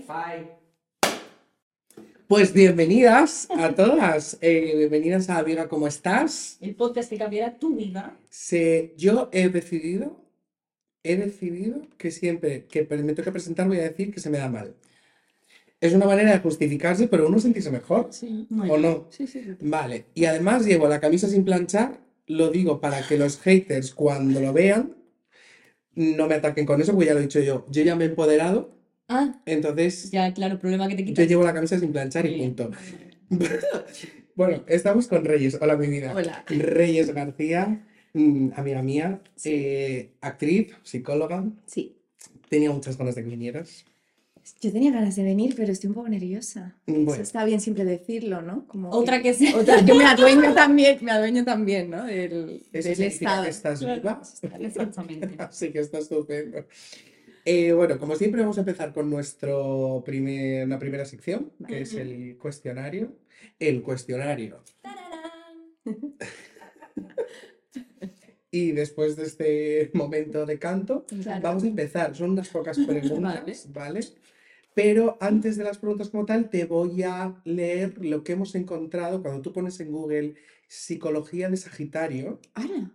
Five. Pues bienvenidas a todas, eh, bienvenidas a Amiga, ¿cómo estás? El podcast que cambiará tu vida. Se, yo he decidido, he decidido que siempre que me toque presentar voy a decir que se me da mal. Es una manera de justificarse, pero uno sentirse mejor, Sí. ¿o no? Sí, sí, sí. Vale, y además llevo la camisa sin planchar, lo digo para que los haters cuando lo vean no me ataquen con eso, porque ya lo he dicho yo, yo ya me he empoderado, Ah, entonces ya, claro, problema que te yo quitas. llevo la camisa sin planchar y punto. Bueno, estamos con Reyes. Hola, mi vida. Hola. Reyes García, amiga mía, eh, actriz, psicóloga. Sí. Tenía muchas ganas de que vinieras. Yo tenía ganas de venir, pero estoy un poco nerviosa. Mm, Bueno. Eso está bien siempre decirlo, ¿no? Como Otra que sí. Otra, yo me adueño también, me adueño también, ¿no? Del, Eso del estado. que estás viva. Exactamente. Así que está estupendo. Eh, bueno, como siempre vamos a empezar con nuestro primer, una primera sección, que es el cuestionario. El cuestionario. Y después de este momento de canto, Claro. Vamos a empezar, son unas pocas preguntas, ¿vale? Pero antes de las preguntas como tal, te voy a leer lo que hemos encontrado cuando tú pones en Google psicología de Sagitario. Ahora,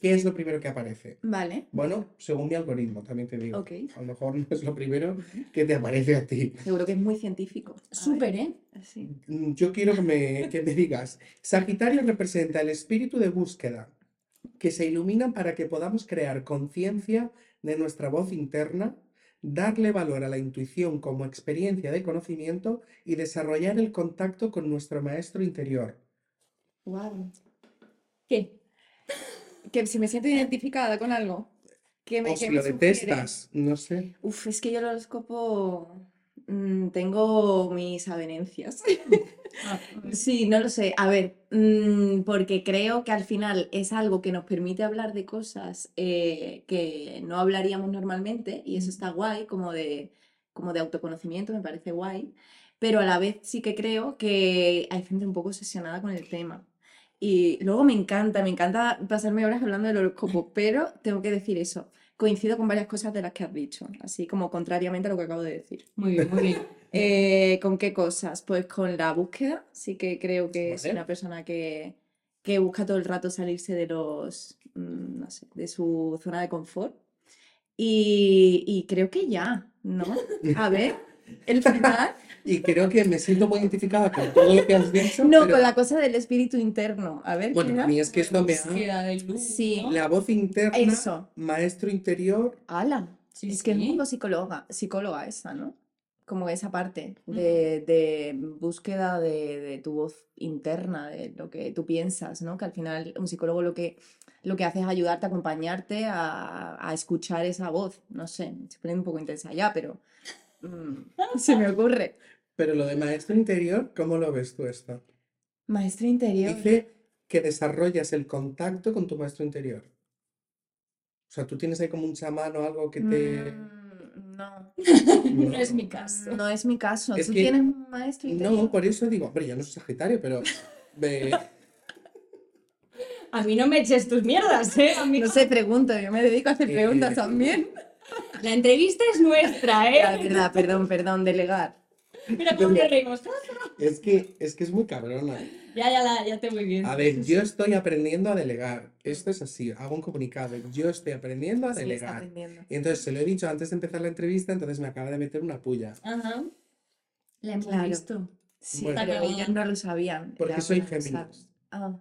¿Qué es lo primero que aparece? vale. Bueno, según mi algoritmo, también te digo. Ok. A lo mejor no es lo primero que te aparece a ti. Seguro que es muy científico. Súper, ¿eh? así. Mm, Yo quiero que me, que me digas, Sagitario representa el espíritu de búsqueda que se ilumina para que podamos crear conciencia de nuestra voz interna, darle valor a la intuición como experiencia de conocimiento y desarrollar el contacto con nuestro maestro interior. Wow. ¿Qué? Que si me siento identificada con algo. Que me, O si lo detestas, no sé. Uf, es que yo el horóscopo mm, tengo mis avenencias. Sí, no lo sé. A ver, mm, porque creo que al final es algo que nos permite hablar de cosas eh, que no hablaríamos normalmente y eso está guay, como de, como de autoconocimiento, me parece guay. Pero a la vez sí que creo que hay gente un poco obsesionada con el tema. Y luego me encanta, me encanta pasarme horas hablando del horóscopo, pero tengo que decir eso. Coincido con varias cosas de las que has dicho, así como contrariamente a lo que acabo de decir. Muy bien, muy bien. Eh, ¿con qué cosas? Pues con la búsqueda, sí que creo que es una persona que, que busca todo el rato salirse de los, mm, no sé, de su zona de confort. Y, y creo que ya, ¿no? A ver, el final. Y creo que me siento muy identificada con todo lo que has dicho. No, pero con la cosa del espíritu interno. A ver, ¿qué Bueno, a mí es que esto me ha... De luz, Sí. ¿no? La voz interna, Eso. maestro interior, ¡Hala! Sí, Es que es un sí. poco psicóloga, psicóloga esa, ¿no? Como esa parte de, de búsqueda de, de tu voz interna, de lo que tú piensas, ¿no? Que al final un psicólogo lo que, lo que hace es ayudarte, acompañarte a, a escuchar esa voz. No sé, se pone un poco intensa ya, pero mm, se me ocurre. pero lo de maestro interior, ¿cómo lo ves tú esto? Maestro interior. Dice que desarrollas el contacto con tu maestro interior. O sea, tú tienes ahí como un chamán o algo que te... Mm, no, No es mi caso. no es mi caso. Es ¿Tú que- tienes un maestro interior? No, por eso digo, hombre, yo no soy Sagitario, pero... A mí no me eches tus mierdas, ¿eh? A mí No sé, pregunto, yo me dedico a hacer Eh, preguntas también. La entrevista es nuestra, ¿eh? verdad, perdón, perdón, delegar. Mira cómo te reímos. Es que, es que es muy cabrona. Ya, ya, la, ya te voy bien. A ver, yo estoy aprendiendo a delegar. Esto es así, hago un comunicado. Yo estoy aprendiendo a delegar. aprendiendo. Y entonces se lo he dicho antes de empezar la entrevista, entonces me acaba de meter una pulla. Ajá. La hemos Claro. visto. Sí, Bueno. pero ellos no lo sabían. Porque soy Géminis. Ah,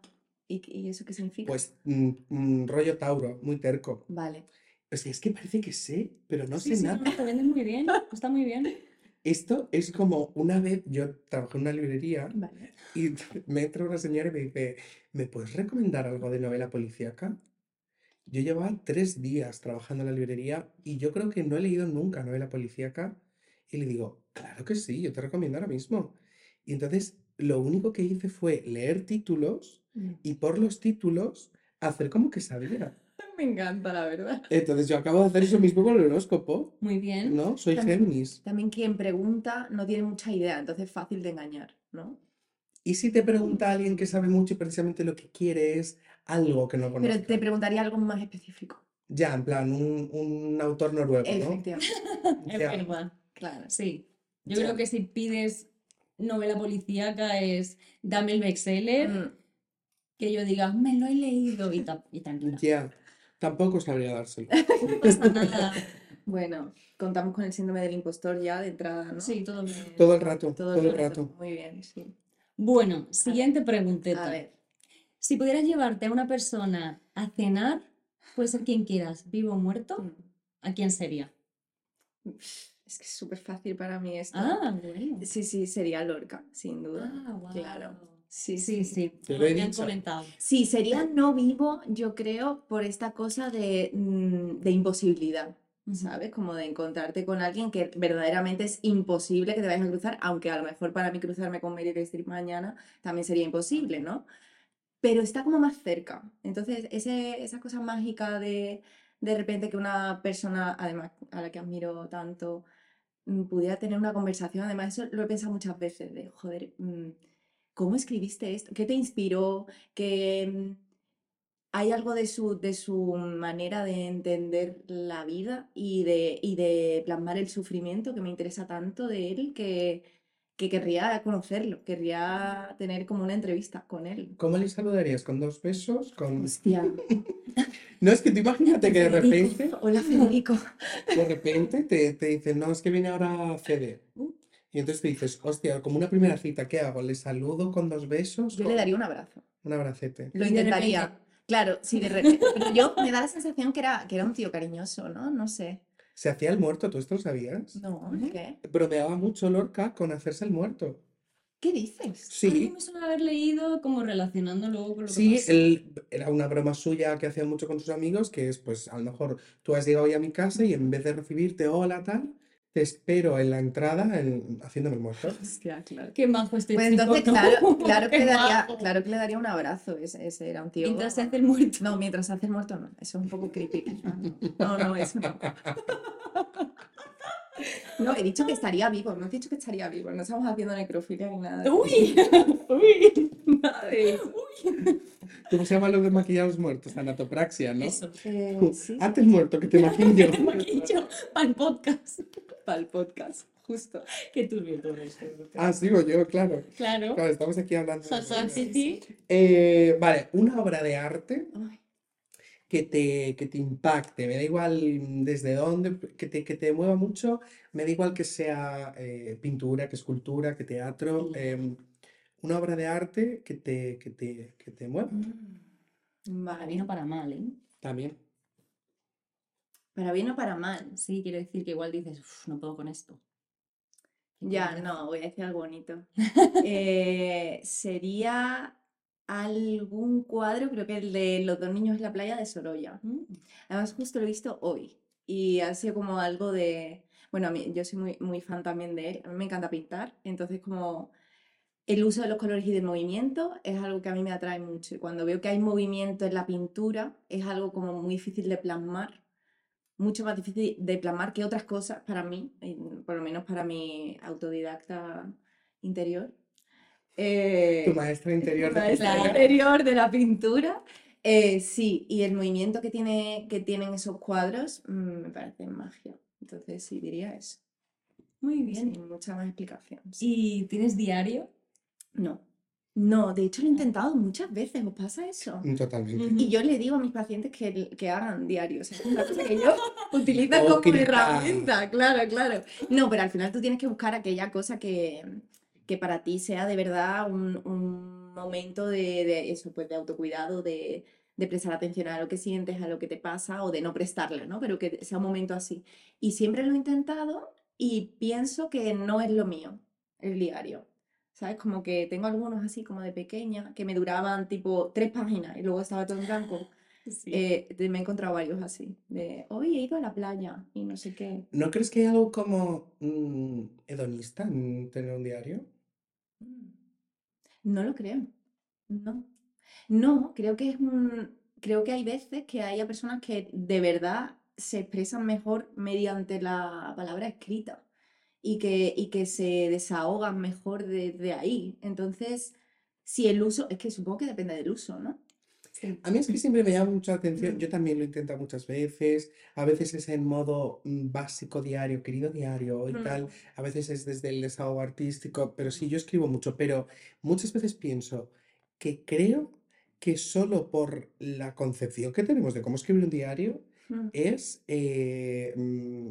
¿y, y eso qué significa? Pues mm, mm, rollo Tauro, muy terco. Vale. O sea, es que parece que sé, pero no Sí, sé sí, nada. no, te vendes muy bien. Está muy bien. Esto es como una vez yo trabajé en una librería Vale. y me entra una señora y me dice, ¿me puedes recomendar algo de novela policíaca? Yo llevaba tres días trabajando en la librería y yo creo que no he leído nunca novela policíaca. Y le digo, claro que sí, yo te recomiendo ahora mismo. Y entonces lo único que hice fue leer títulos Mm. y por los títulos hacer como que sabía. Me encanta, la verdad. Entonces yo acabo de hacer eso mismo con el horóscopo, Muy bien. ¿no? Soy También- Géminis. También quien pregunta no tiene mucha idea, entonces es fácil de engañar, ¿no? ¿Y si te pregunta alguien que sabe mucho y precisamente lo que quiere es algo que no Pero conozca? te preguntaría algo más específico. Ya, en plan, un, un autor noruego, ¿no? Efectivamente, Es Ya. verdad. claro. Sí. Yo Ya. creo que si pides novela policíaca es dame el bestseller, Mm, que yo diga, me lo he leído y, ta- y tranquila. Ya, tampoco sabría dárselo. No pasa nada. Bueno, contamos con el síndrome del impostor ya de entrada, ¿no? Sí, todo bien. Todo el rato, todo todo el rato. Muy bien, sí. Bueno, siguiente pregunteta. A ver, Si pudieras llevarte a una persona a cenar, puede ser quien quieras, vivo o muerto, mm, ¿a quién sería? es que es súper fácil para mí esto. Ah, bueno. Sí, sí, sería Lorca, sin duda. Ah, guau. Claro. Sí, Sí, sí, Te lo dicho. comentado. Sí, sería no vivo, yo creo, por esta cosa de, mm, de imposibilidad. ¿sabes? Como de encontrarte con alguien que verdaderamente es imposible que te vayas a cruzar, aunque a lo mejor para mí cruzarme con Meryl Streep mañana también sería imposible, ¿no? Pero está como más cerca. Entonces, ese, esa cosa mágica de de repente que una persona, además a la que admiro tanto, mm, pudiera tener una conversación, además eso lo he pensado muchas veces, de, joder, mm, ¿cómo escribiste esto? ¿Qué te inspiró? Que mm, hay algo de su, de su manera de entender la vida y de, y de plasmar el sufrimiento que me interesa tanto de él que, que querría conocerlo, querría tener como una entrevista con él. ¿Cómo le saludarías? ¿Con dos besos? ¿Con... Hostia. No, es que tú imagínate que de repente, Hola Federico. de repente te, te dicen, no, es que viene ahora Fede. Y entonces te dices, hostia, como una primera cita, ¿qué hago? ¿Le saludo con dos besos? Yo ¿Con le daría un abrazo. Un abracete. Lo intentaría. Claro, sí, de repente. Pero yo me da la sensación que era, que era un tío cariñoso, ¿no? No sé. Se hacía el muerto, ¿tú esto lo sabías? No, ¿qué? Bromeaba mucho Lorca con hacerse el muerto. ¿Qué dices? Sí, me suena haber leído como relacionando luego con lo que sí, él, era una broma suya que hacía mucho con sus amigos, que es, pues, a lo mejor tú has llegado hoy a mi casa y en vez de recibirte hola, tal, te espero en la entrada en- haciéndome el muerto. Hostia, claro. Qué majo este Pues chico, entonces, claro, claro que daría, claro que le daría un abrazo. Ese, ese era un tío. Mientras se hace el muerto. No, mientras se hace el muerto, no. Eso es un poco creepy. No, no, no, eso no. No, he dicho que estaría vivo, no he dicho que estaría vivo. No estamos haciendo necrofilia ni nada. Uy, uy. Nada de eso. ¿Cómo se llama lo de maquillar a los muertos? Anatopraxia, ¿no? Eso. Eh, sí, Hazte el muerto, que te maquillo. Te maquillo para el podcast. para el podcast, justo. Qué turbio todo esto. Ah, sigo yo, claro. Claro. Claro, estamos aquí hablando. de. Eh, vale, una obra de arte Ay, que te, que te impacte, me da igual desde dónde, que te, que te mueva mucho, me da igual que sea eh, pintura, que escultura, que teatro, em, una obra de arte que te, que te, que te mueva mm, Para bien o para mal, ¿eh? también. Para bien o para mal. Sí, quiero decir que igual dices, "Uf, no puedo con esto. Ya, no, voy a decir algo bonito. Eh, sería algún cuadro, creo que el de los dos niños en la playa de Sorolla. Mm. Además, justo lo he visto hoy y ha sido como algo de... Bueno, a mí, yo soy muy, muy fan también de él, a mí me encanta pintar, entonces como el uso de los colores y del movimiento es algo que a mí me atrae mucho y cuando veo que hay movimiento en la pintura es algo como muy difícil de plasmar, mucho más difícil de plasmar que otras cosas para mí, por lo menos para mi autodidacta interior. Eh, Tu maestra interior de maestra pintura. interior de la pintura. Eh, sí, y el movimiento que, tiene, que tienen esos cuadros mm, me parece magia. Entonces sí, diría eso. Muy bien. Sin mucha más explicación. sí. ¿Y tienes diario? No, no, de hecho lo he intentado muchas veces, ¿os pasa eso? Mm, Totalmente. Y yo le digo a mis pacientes que, que hagan diarios. Es una cosa que yo utilizo como Hipócrita. herramienta, claro, claro. No, pero al final tú tienes que buscar aquella cosa que, que para ti sea de verdad un, un momento de, de eso, pues de autocuidado, de, de prestar atención a lo que sientes, a lo que te pasa o de no prestarle, ¿no? Pero que sea un momento así. Y siempre lo he intentado y pienso que no es lo mío, el diario. ¿Sabes? Como que tengo algunos así como de pequeña que me duraban tipo tres páginas y luego estaba todo en blanco. Sí. Eh, de- me he encontrado varios así, de hoy he ido a la playa y no sé qué. ¿No crees que hay algo como mm, hedonista en tener un diario? Mm. No lo creo. No. No, creo que es un. creo que hay veces que hay personas que de verdad se expresan mejor mediante la palabra escrita y que, y que se desahogan mejor desde ahí. Entonces, si el uso, es que supongo que depende del uso, ¿no? A mí es que siempre me llama mucha atención, yo también lo intento muchas veces, a veces es en modo mm, básico diario, querido diario y Mm. tal, a veces es desde el desahogo artístico, pero sí, yo escribo mucho, pero muchas veces pienso que creo que solo por la concepción que tenemos de cómo escribir un diario Mm. es eh, mm,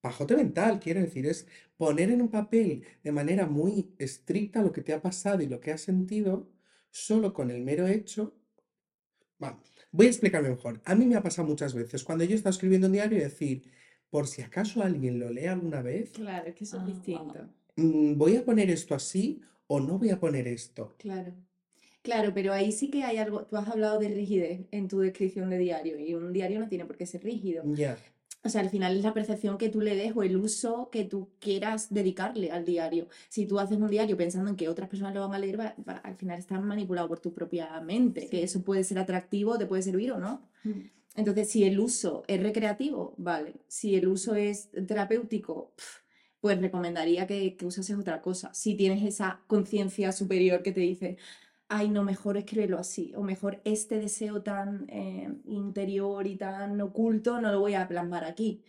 pajote mental, quiero decir, es poner en un papel de manera muy estricta lo que te ha pasado y lo que has sentido, solo con el mero hecho. Voy a explicarme mejor. A mí me ha pasado muchas veces cuando yo he estado escribiendo un diario y decir, por si acaso alguien lo lee alguna vez, Claro, es que eso Ah, es distinto. mm, voy a poner esto así o no voy a poner esto. Claro. Claro, pero ahí sí que hay algo, tú has hablado de rigidez en tu descripción de diario y un diario no tiene por qué ser rígido. Ya, O sea, al final es la percepción que tú le des o el uso que tú quieras dedicarle al diario. Si tú haces un diario pensando en que otras personas lo van a leer, va- va- al final estás manipulado por tu propia mente, que eso puede ser atractivo, te puede servir o no. Mm. Entonces, si el uso es recreativo, vale. Si el uso es terapéutico, pues recomendaría que, que usases otra cosa. Si tienes esa conciencia superior que te dice, ay, no, mejor escríbelo así, o mejor este deseo tan eh, interior y tan oculto no lo voy a plasmar aquí.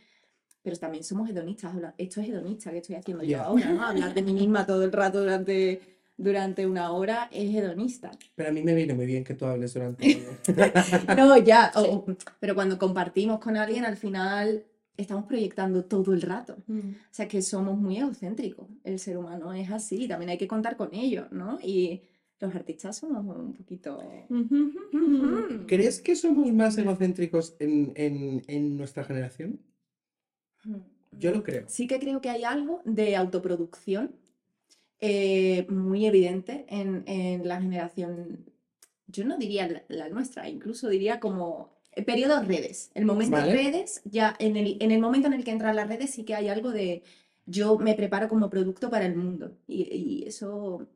Pero también somos hedonistas. Esto es hedonista que estoy haciendo yo Ya. ahora, ¿no? Hablar de mí misma todo el rato durante, durante una hora es hedonista. pero a mí me viene muy bien que tú hables durante... No, ya, o- pero cuando compartimos con alguien, al final estamos proyectando todo el rato. Mm. O sea, que somos muy egocéntricos. El ser humano es así, también hay que contar con ello, ¿no? Y los artistas somos un poquito... ¿Crees que somos más egocéntricos en, en- en nuestra generación? Yo lo creo. Sí que creo que hay algo de autoproducción eh, muy evidente en, en la generación, yo no diría la, la nuestra, incluso diría como el periodo redes. El momento Vale. redes, ya en el, en el momento en el que entran las redes sí que hay algo de yo me preparo como producto para el mundo. Y, y eso,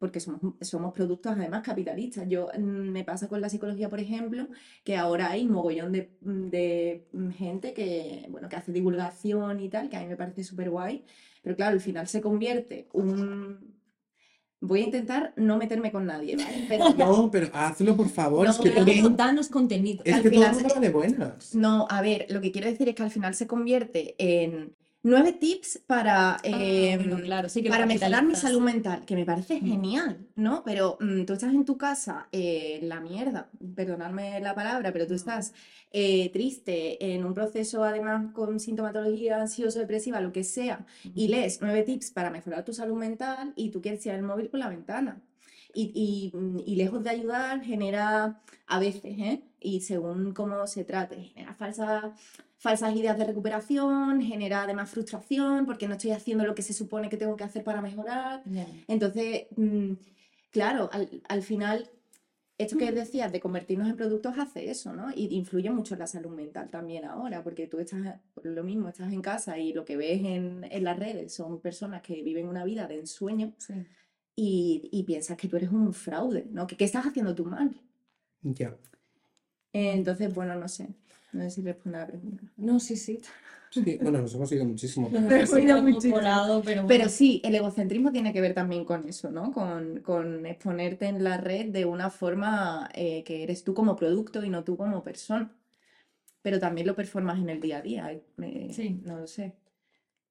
porque somos, somos productos además capitalistas. Yo mm, me pasa con la psicología, por ejemplo, que ahora hay un mogollón de, de gente que, bueno, que hace divulgación y tal, que a mí me parece súper guay, pero claro, al final se convierte un... Voy a intentar no meterme con nadie, ¿vale? Pero No, pero hazlo por favor. No, es que, pero Danos contenido. es al que todo el final mundo de buenas. no, a ver, lo que quiero decir es que al final se convierte en nueve tips para... Ah, em, bueno, claro, sí que lo para mejorar mi salud mental, que me parece genial, ¿no? Pero mm, tú estás en tu casa, eh, la mierda, perdonadme la palabra, pero tú estás eh, triste, en un proceso además con sintomatología ansioso-depresiva, lo que sea, y lees nueve tips para mejorar tu salud mental y tú quieres tirar el móvil por la ventana. Y, y, mm, y lejos de ayudar, genera a veces, ¿eh? Y según cómo se trate, genera falsas falsas ideas de recuperación, genera además frustración porque no estoy haciendo lo que se supone que tengo que hacer para mejorar. Entonces, mm, claro, al, al final, esto que decías de convertirnos en productos hace eso, ¿no? Y influye mucho en la salud mental también ahora, porque tú estás, por lo mismo, estás en casa y lo que ves en, en las redes son personas que viven una vida de ensueño Sí. Y, y piensas que tú eres un fraude, ¿no? Que qué estás haciendo tú mal. Ya. Entonces, bueno, no sé. No sé si responde a la pregunta. No, sí, sí. Sí, bueno, nos hemos ido muchísimo. Nos Pero hemos he ido muchísimo. poco lado, pero Pero sí, el egocentrismo tiene que ver también con eso, ¿no? Con, con exponerte en la red de una forma eh, que eres tú como producto y no tú como persona. Pero también lo performas en el día a día. eh, Sí. No lo sé.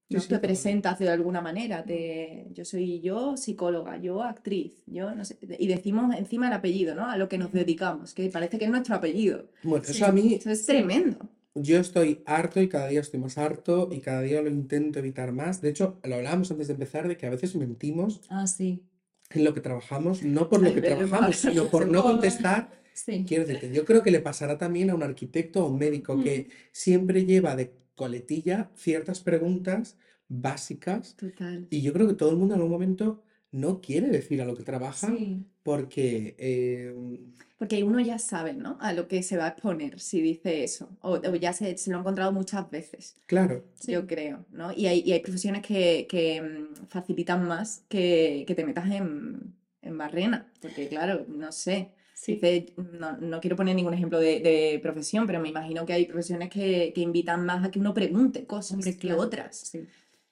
¿No? sí, Te presentas de alguna manera. Te, yo soy yo psicóloga, yo actriz, yo no sé. Y decimos encima el apellido, ¿no? A lo que nos dedicamos, que parece que es nuestro apellido. Bueno, eso a mí, Eso es tremendo. yo estoy harto y cada día estoy más harto y cada día lo intento evitar más. De hecho, lo hablábamos antes de empezar de que a veces mentimos Ah, sí. en lo que trabajamos, no por lo que trabajamos, sino por no contestar. Sí. Quiero decirte, yo creo que le pasará también a un arquitecto o un médico que siempre lleva de coletilla ciertas preguntas básicas Total. y yo creo que todo el mundo en algún momento no quiere decir a lo que trabaja Sí. porque eh, Porque uno ya sabe, ¿no? A lo que se va a exponer si dice eso. O, o ya se, se lo ha encontrado muchas veces, claro, Sí. yo creo, ¿no? Y hay, y hay profesiones que, que, mm, facilitan más que, que te metas en, en barrena. Porque, claro, no sé. Sí. Dice, no, no quiero poner ningún ejemplo de, de profesión, pero me imagino que hay profesiones que, que invitan más a que uno pregunte cosas Hombre, que claro, otras. sí.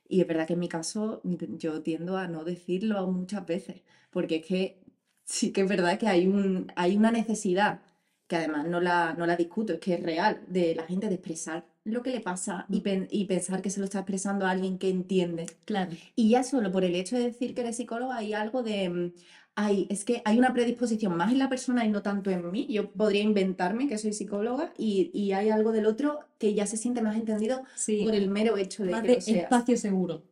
Y es verdad que en mi caso yo tiendo a no decirlo muchas veces, porque es que sí que es verdad que hay un, hay una necesidad, que además no la, no la discuto, es que es real, de la gente de expresar lo que le pasa y, pen- y pensar que se lo está expresando a alguien que entiende. Claro. Y ya solo por el hecho de decir que eres psicóloga hay algo de, mm, ay, es que hay una predisposición más en la persona y no tanto en mí. Yo podría inventarme que soy psicóloga y, y hay algo del otro que ya se siente más entendido Sí. por el mero hecho de Más que de lo seas. espacio seguro.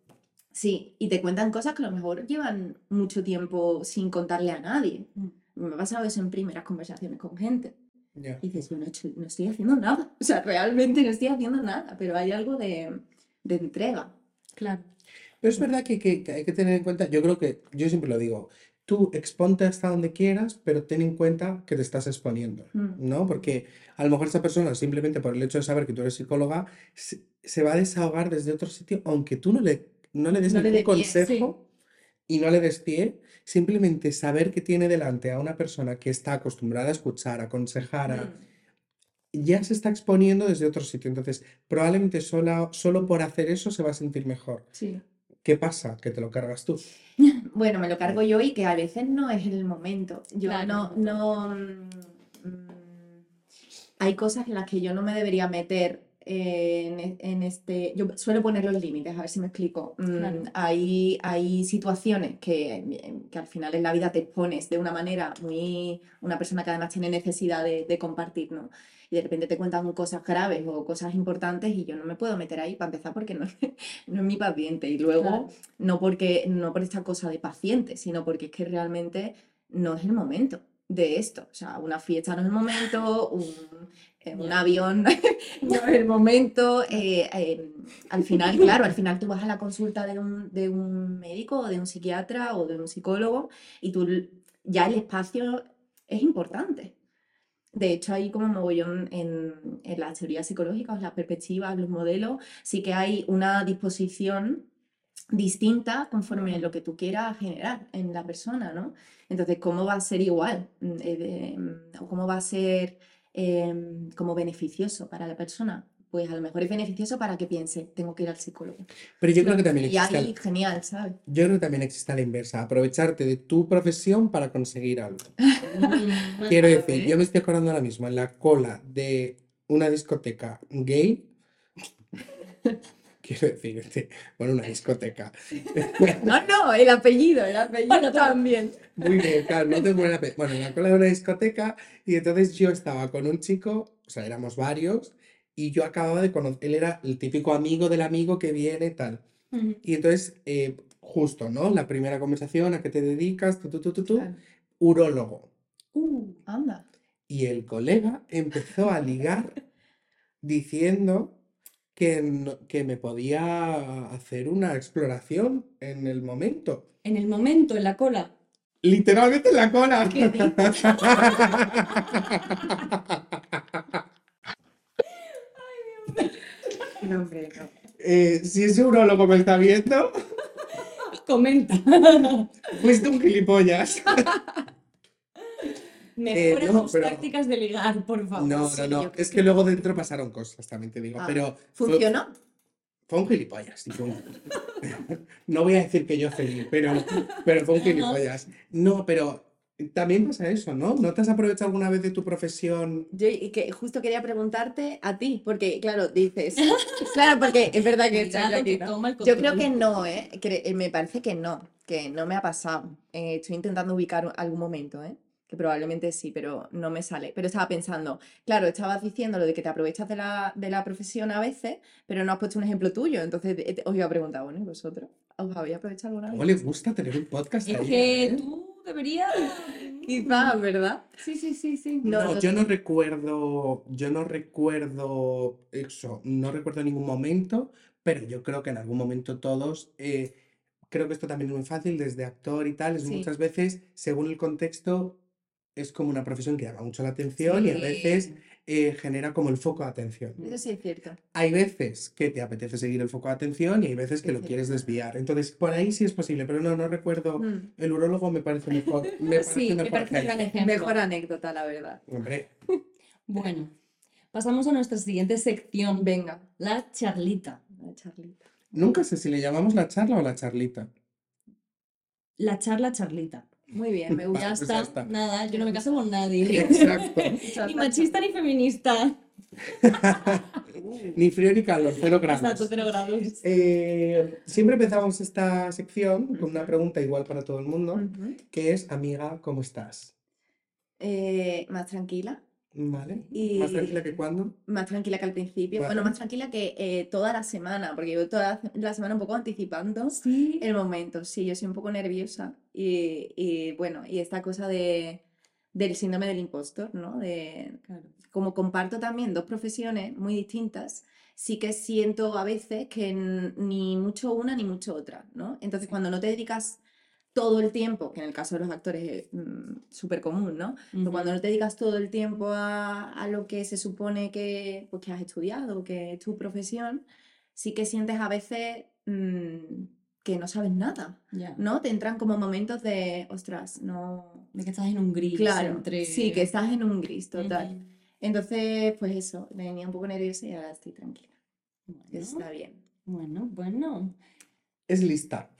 Sí, y te cuentan cosas que a lo mejor llevan mucho tiempo sin contarle a nadie. Mm. Me ha pasado eso en primeras conversaciones con gente. Y dices, yo no, he hecho- no estoy haciendo nada. O sea, realmente no estoy haciendo nada, pero hay algo de, de entrega. Claro. Pero es verdad que, que- que hay que tener en cuenta, yo creo que, yo siempre lo digo, tú exponte hasta donde quieras, pero ten en cuenta que te estás exponiendo, Mm. ¿no? Porque a lo mejor esa persona, simplemente por el hecho de saber que tú eres psicóloga, se, se va a desahogar desde otro sitio, aunque tú no le, no le des No le ningún pie, sí. consejo y no le des pie, simplemente saber que tiene delante a una persona que está acostumbrada a escuchar, a aconsejar, a- Mm. ya se está exponiendo desde otro sitio. Entonces, probablemente sola, solo por hacer eso se va a sentir mejor. Sí. ¿Qué pasa? Que te lo cargas tú. Bueno, me lo cargo yo y que a veces no es el momento. Yo Claro. no, no, mm, hay cosas en las que yo no me debería meter en, e- en este. Yo suelo poner los límites, a ver si me explico. Mm. Hay, hay situaciones que, que al final en la vida te expones de una manera muy. Una persona que además tiene necesidad de, de compartir, ¿no? Y de repente te cuentan cosas graves o cosas importantes y yo no me puedo meter ahí para empezar porque no, no es mi paciente. Y luego Claro. no porque, no por esta cosa de paciente, sino porque es que realmente no es el momento de esto. O sea, una fiesta no es el momento, un, un avión no es el momento. eh, eh, al final, claro, al final tú vas a la consulta de un, de un médico o de un psiquiatra o de un psicólogo y tú ya el espacio es importante. De hecho, hay como mogollón en, en las teorías psicológicas, las perspectivas, los modelos, sí que hay una disposición distinta conforme a lo que tú quieras generar en la persona, ¿no? Entonces, ¿cómo va a ser igual? Mm, eh, de- mm, ¿O cómo va a ser em, como beneficioso para la persona? Pues a lo mejor es beneficioso para que piense, tengo que ir al psicólogo. Pero yo creo que también Y existe, ahí, al- genial, ¿sabes? yo creo que también existe la inversa, aprovecharte de tu profesión para conseguir algo. Quiero decir, yo me estoy acordando ahora mismo en la cola de una discoteca gay. Quiero decir, este, bueno, una discoteca. No, no, el apellido, el apellido Bueno, también. Muy bien, claro, no tengo buena pe- Bueno, en la cola de una discoteca, y entonces yo estaba con un chico, o sea, éramos varios, y yo acababa de conocer, él era el típico amigo del amigo que viene, tal. Y entonces, eh, justo, ¿no? La primera conversación, ¿a qué te dedicas? Tú, tú, tú, tú, tú, Claro. urólogo. Uh, Anda. Y el colega empezó a ligar diciendo que, no- que me podía hacer una exploración en el momento. en el momento, en la cola. Literalmente en la cola. ¿Qué dices? No, hombre, no. Eh, si ese urólogo me está viendo, Comenta. fuiste un gilipollas. Mejores no, tus pero- tácticas de ligar, por favor. No, no, no. Es que que- luego dentro pasaron cosas, también te digo. Ah, Pero ¿Funcionó? fue un gilipollas. un- No voy a decir que yo feliz, pero, pero fue un gilipollas. No, pero también pasa eso, ¿no? ¿No te has aprovechado alguna vez de tu profesión? Yo y que justo quería preguntarte a ti, porque claro, dices, claro, porque es verdad que Cuidado aquí, ¿no? Yo creo que no, ¿eh? Eh, me parece que no, que no me ha pasado. Eh, estoy intentando ubicar algún momento, ¿eh? Que probablemente sí, pero no me sale. Pero estaba pensando, claro, estabas diciendo lo de que te aprovechas de la, de la profesión a veces, pero no has puesto un ejemplo tuyo. Entonces eh, os iba a preguntar, bueno, ¿y vosotros? ¿Os habéis aprovechado alguna ¿Cómo vez? le gusta tener un podcast Es ahí? que eh? tú deberías. Quizás, ¿verdad? Sí, sí, sí, sí. No, yo no recuerdo, yo no recuerdo eso, no recuerdo ningún momento, pero yo creo que en algún momento todos, eh, creo que esto también es muy fácil desde actor y tal, es Sí. muchas veces, según el contexto, es como una profesión que llama mucho la atención y a veces eh, genera como el foco de atención. Eso sí es cierto. Hay veces que te apetece seguir el foco de atención y hay veces que Sí, lo quieres desviar. Entonces, por ahí sí es posible, pero no, no recuerdo. Mm. El urólogo me parece mejor. Me parece Sí, me mejor parece gran ejemplo. Mejor anécdota, la verdad. Hombre, Bueno, pasamos a nuestra siguiente sección, Venga, la charlita. la charlita. nunca sé si le llamamos la charla o la charlita. La charla charlita. Muy bien, me gusta. Ya está, ya está. nada, yo no me caso con nadie. Exacto. Ni machista ni feminista. Ni frío ni calor, cero grados. Exacto, cero grados. Eh, siempre empezamos esta sección con una pregunta igual para todo el mundo, que es, amiga, ¿cómo estás? Eh, más tranquila, ¿Vale? Y- ¿Más tranquila que cuándo? más tranquila que al principio. Vale. Bueno, más tranquila que eh, toda la semana, porque yo toda la semana un poco anticipando Sí. el momento. Sí, yo soy un poco nerviosa. Y, y, bueno, y esta cosa de, del síndrome del impostor, ¿no? De, Claro. como comparto también dos profesiones muy distintas, sí que siento a veces que ni mucho una ni mucho otra, ¿no? Entonces, cuando no te dedicas todo el tiempo, que en el caso de los actores es mm, súper común, ¿no? Pero cuando no te dedicas todo el tiempo a, a lo que se supone que, pues, que has estudiado, que es tu profesión, sí que sientes a veces mm, que no sabes nada, Ya. ¿no? Te entran como momentos de, ostras, no... De que estás en un gris Claro, entre... sí, que estás en un gris total. Entonces, pues eso, venía un poco nerviosa y ahora estoy tranquila. Bueno, Está bien. bueno, bueno. Es lista,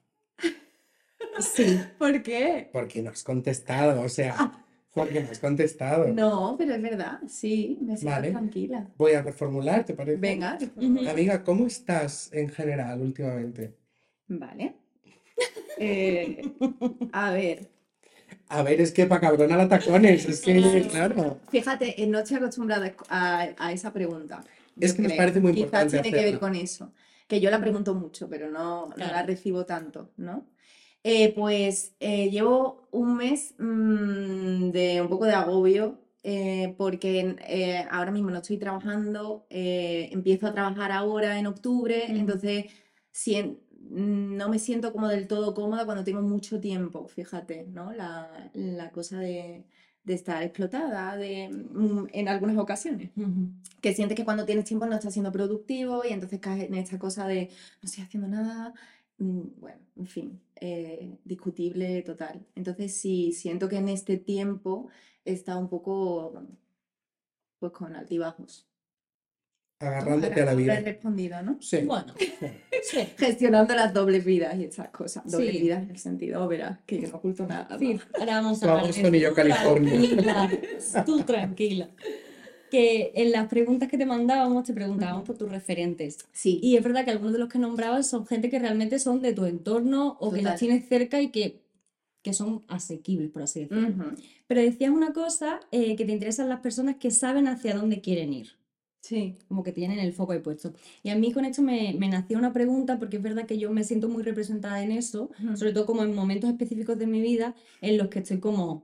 Sí. ¿Por qué? porque no has contestado, o sea, porque no has contestado. No, pero es verdad, sí, me siento Vale. tranquila. Voy a reformular, ¿te parece? Venga. Amiga, ¿cómo estás en general últimamente? vale. Eh, a ver, A ver, es que pa' cabrón a tacones, es que, Claro. fíjate, eh, no estoy acostumbrada a, a esa pregunta. Es que nos creo. parece muy Quizás importante tiene que ver con eso, que yo la pregunto mucho, pero no, no la recibo tanto, ¿no? Eh, pues eh, llevo un mes mm, de un poco de agobio eh, porque eh, ahora mismo no estoy trabajando, eh, empiezo a trabajar ahora en octubre, Ujú. entonces sien- mm, no me siento como del todo cómoda cuando tengo mucho tiempo, fíjate, ¿no? La, la cosa de, de estar explotada de, mm, en algunas ocasiones Ujú. que sientes que cuando tienes tiempo no estás siendo productivo y entonces caes en esta cosa de no estoy haciendo nada. Mm, Bueno, en fin, eh, discutible total. Entonces sí, siento que en este tiempo está un poco pues con altibajos. Agarrándote a la vida. respondido, ¿no? Sí. Bueno, sí. Gestionando las dobles vidas y estas cosas. Dobles Sí. vidas en el sentido, verás, que yo no oculto nada. Sí, ahora vamos a a tú California. tranquila, Tú tranquila. Que en las preguntas que te mandábamos te preguntábamos por tus referentes. Sí, Y es verdad que algunos de los que nombrabas son gente que realmente son de tu entorno o que las tienes cerca y que, que son asequibles, por así decirlo. Pero decías una cosa eh, que te interesan las personas que saben hacia dónde quieren ir. sí, como que tienen el foco ahí puesto. Y a mí con esto me, me nació una pregunta, porque es verdad que yo me siento muy representada en eso, sobre todo como en momentos específicos de mi vida en los que estoy como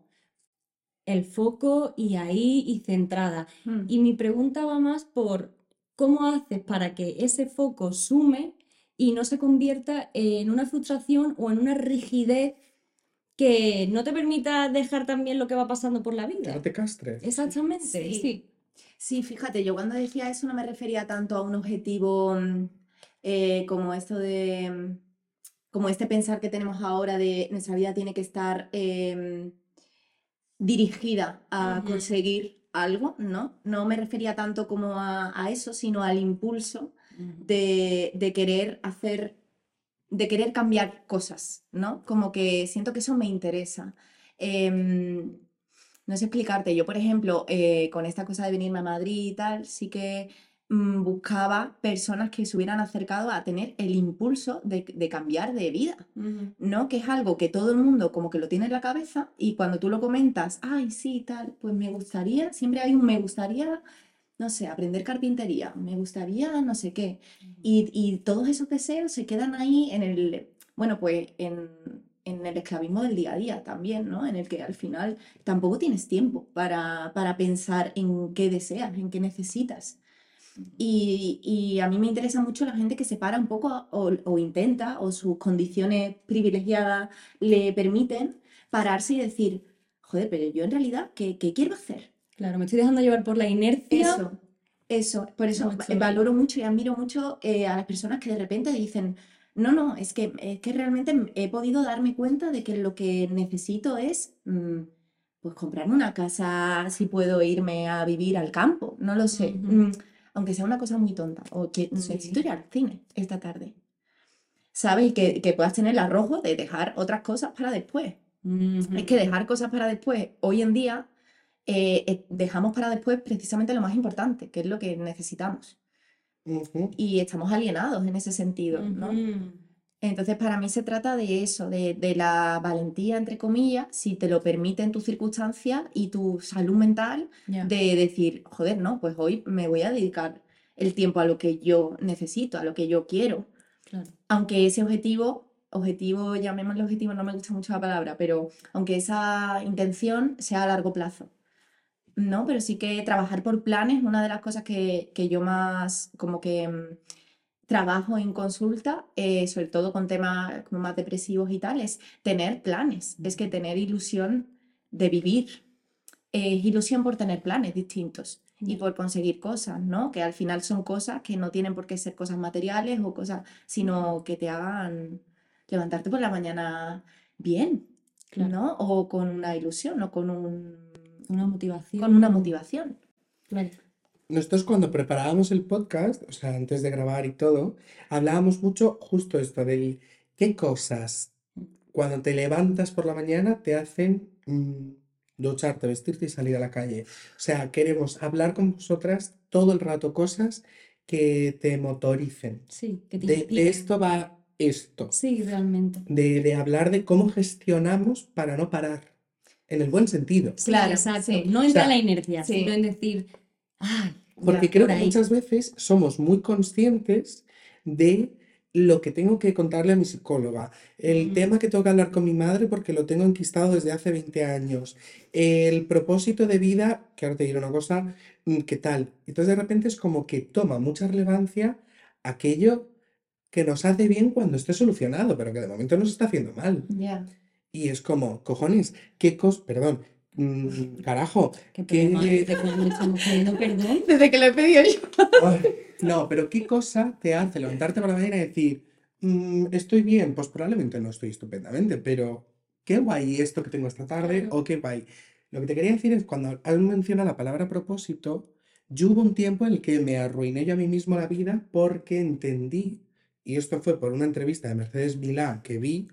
el foco y ahí y centrada. mm, Y mi pregunta va más por cómo haces para que ese foco sume y no se convierta en una frustración o en una rigidez que no te permita dejar también lo que va pasando por la vida. no te castres. Exactamente, Sí. sí. Sí, fíjate, yo cuando decía eso no me refería tanto a un objetivo mm, eh, como esto de, mm, como este pensar que tenemos ahora de nuestra vida tiene que estar em, dirigida a conseguir algo, ¿no? No me refería tanto como a, a eso, sino al impulso de, de querer hacer, de querer cambiar cosas, ¿no? Como que siento que eso me interesa. Em, no sé explicarte, yo por ejemplo, eh, con esta cosa de venirme a Madrid y tal, sí que buscaba personas que se hubieran acercado a tener el impulso de, de cambiar de vida. ¿no? Que es algo que todo el mundo como que lo tiene en la cabeza y cuando tú lo comentas, ay, sí, tal, pues me gustaría, siempre hay un me gustaría, no sé, aprender carpintería, me gustaría no sé qué. Y, y todos esos deseos se quedan ahí en el, bueno, pues en, en el esclavismo del día a día también, ¿no? En el que al final tampoco tienes tiempo para, para pensar en qué deseas, en qué necesitas. Y, y a mí me interesa mucho la gente que se para un poco o, o intenta, o sus condiciones privilegiadas le permiten pararse y decir, joder, pero yo en realidad, ¿qué, qué quiero hacer? Claro, me estoy dejando llevar por la inercia. Eso, eso. Por eso Mucho. va- valoro mucho y admiro mucho eh, a las personas que de repente dicen, no, no, es que, es que realmente he podido darme cuenta de que lo que necesito es, mm, pues, comprarme una casa, si puedo irme a vivir al campo, no lo sé. Ujú. mm, aunque sea una cosa muy tonta, o que necesito ir al cine esta tarde. ¿Sabes? Y que, que puedas tener el arrojo de dejar otras cosas para después. Es que dejar cosas para después, hoy en día, eh, eh, dejamos para después precisamente lo más importante, que es lo que necesitamos. Ujú. Y estamos alienados en ese sentido, ¿no? Ujú. Entonces, para mí se trata de eso, de, de la valentía, entre comillas, si te lo permiten tus circunstancias y tu salud mental, de decir, joder, no, pues hoy me voy a dedicar el tiempo a lo que yo necesito, a lo que yo quiero. Claro. Aunque ese objetivo, objetivo, llamémoslo objetivo, no me gusta mucho la palabra, pero aunque esa intención sea a largo plazo. No, pero sí que trabajar por planes, una de las cosas que, que yo más como que mm, trabajo en consulta, eh, sobre todo con temas como más depresivos y tal, es tener planes, es que tener ilusión de vivir, es ilusión por tener planes distintos y por conseguir cosas, ¿no? Que al final son cosas que no tienen por qué ser cosas materiales o cosas, sino que te hagan levantarte por la mañana bien, Claro. ¿no? O con una ilusión o con un Una motivación. con una motivación. Claro. Nosotros cuando preparábamos el podcast, o sea, antes de grabar y todo, hablábamos mucho justo esto del qué cosas cuando te levantas por la mañana te hacen mm, ducharte, vestirte y salir a la calle. O sea, queremos hablar con vosotras todo el rato cosas que te motoricen. Sí, que te De, de esto va esto. Sí, realmente. De, de hablar de cómo gestionamos para no parar. En el buen sentido. Sí, Claro, exacto. sí. No O entra sea, la inercia, sí. sino en decir, ay, Porque creo por que muchas veces somos muy conscientes de lo que tengo que contarle a mi psicóloga, el tema que tengo que hablar con mi madre porque lo tengo enquistado desde hace 20 años, el propósito de vida, que ahora te diré una cosa, mm, ¿qué tal? Entonces de repente es como que toma mucha relevancia aquello que nos hace bien cuando esté solucionado, pero que de momento nos está haciendo mal. Y es como, cojones, qué cos, perdón, mm, carajo, qué que- ¿desde perdón? Que lo he pedido yo. No, pero ¿qué cosa te hace levantarte por la mañana y decir, "Mm, estoy bien? Pues probablemente no estoy estupendamente, pero qué guay esto que tengo esta tarde Claro. o qué guay. Lo que te quería decir es cuando has mencionado la palabra propósito, yo hubo un tiempo en el que me arruiné yo a mí mismo la vida porque entendí, y esto fue por una entrevista de Mercedes Milá que vi,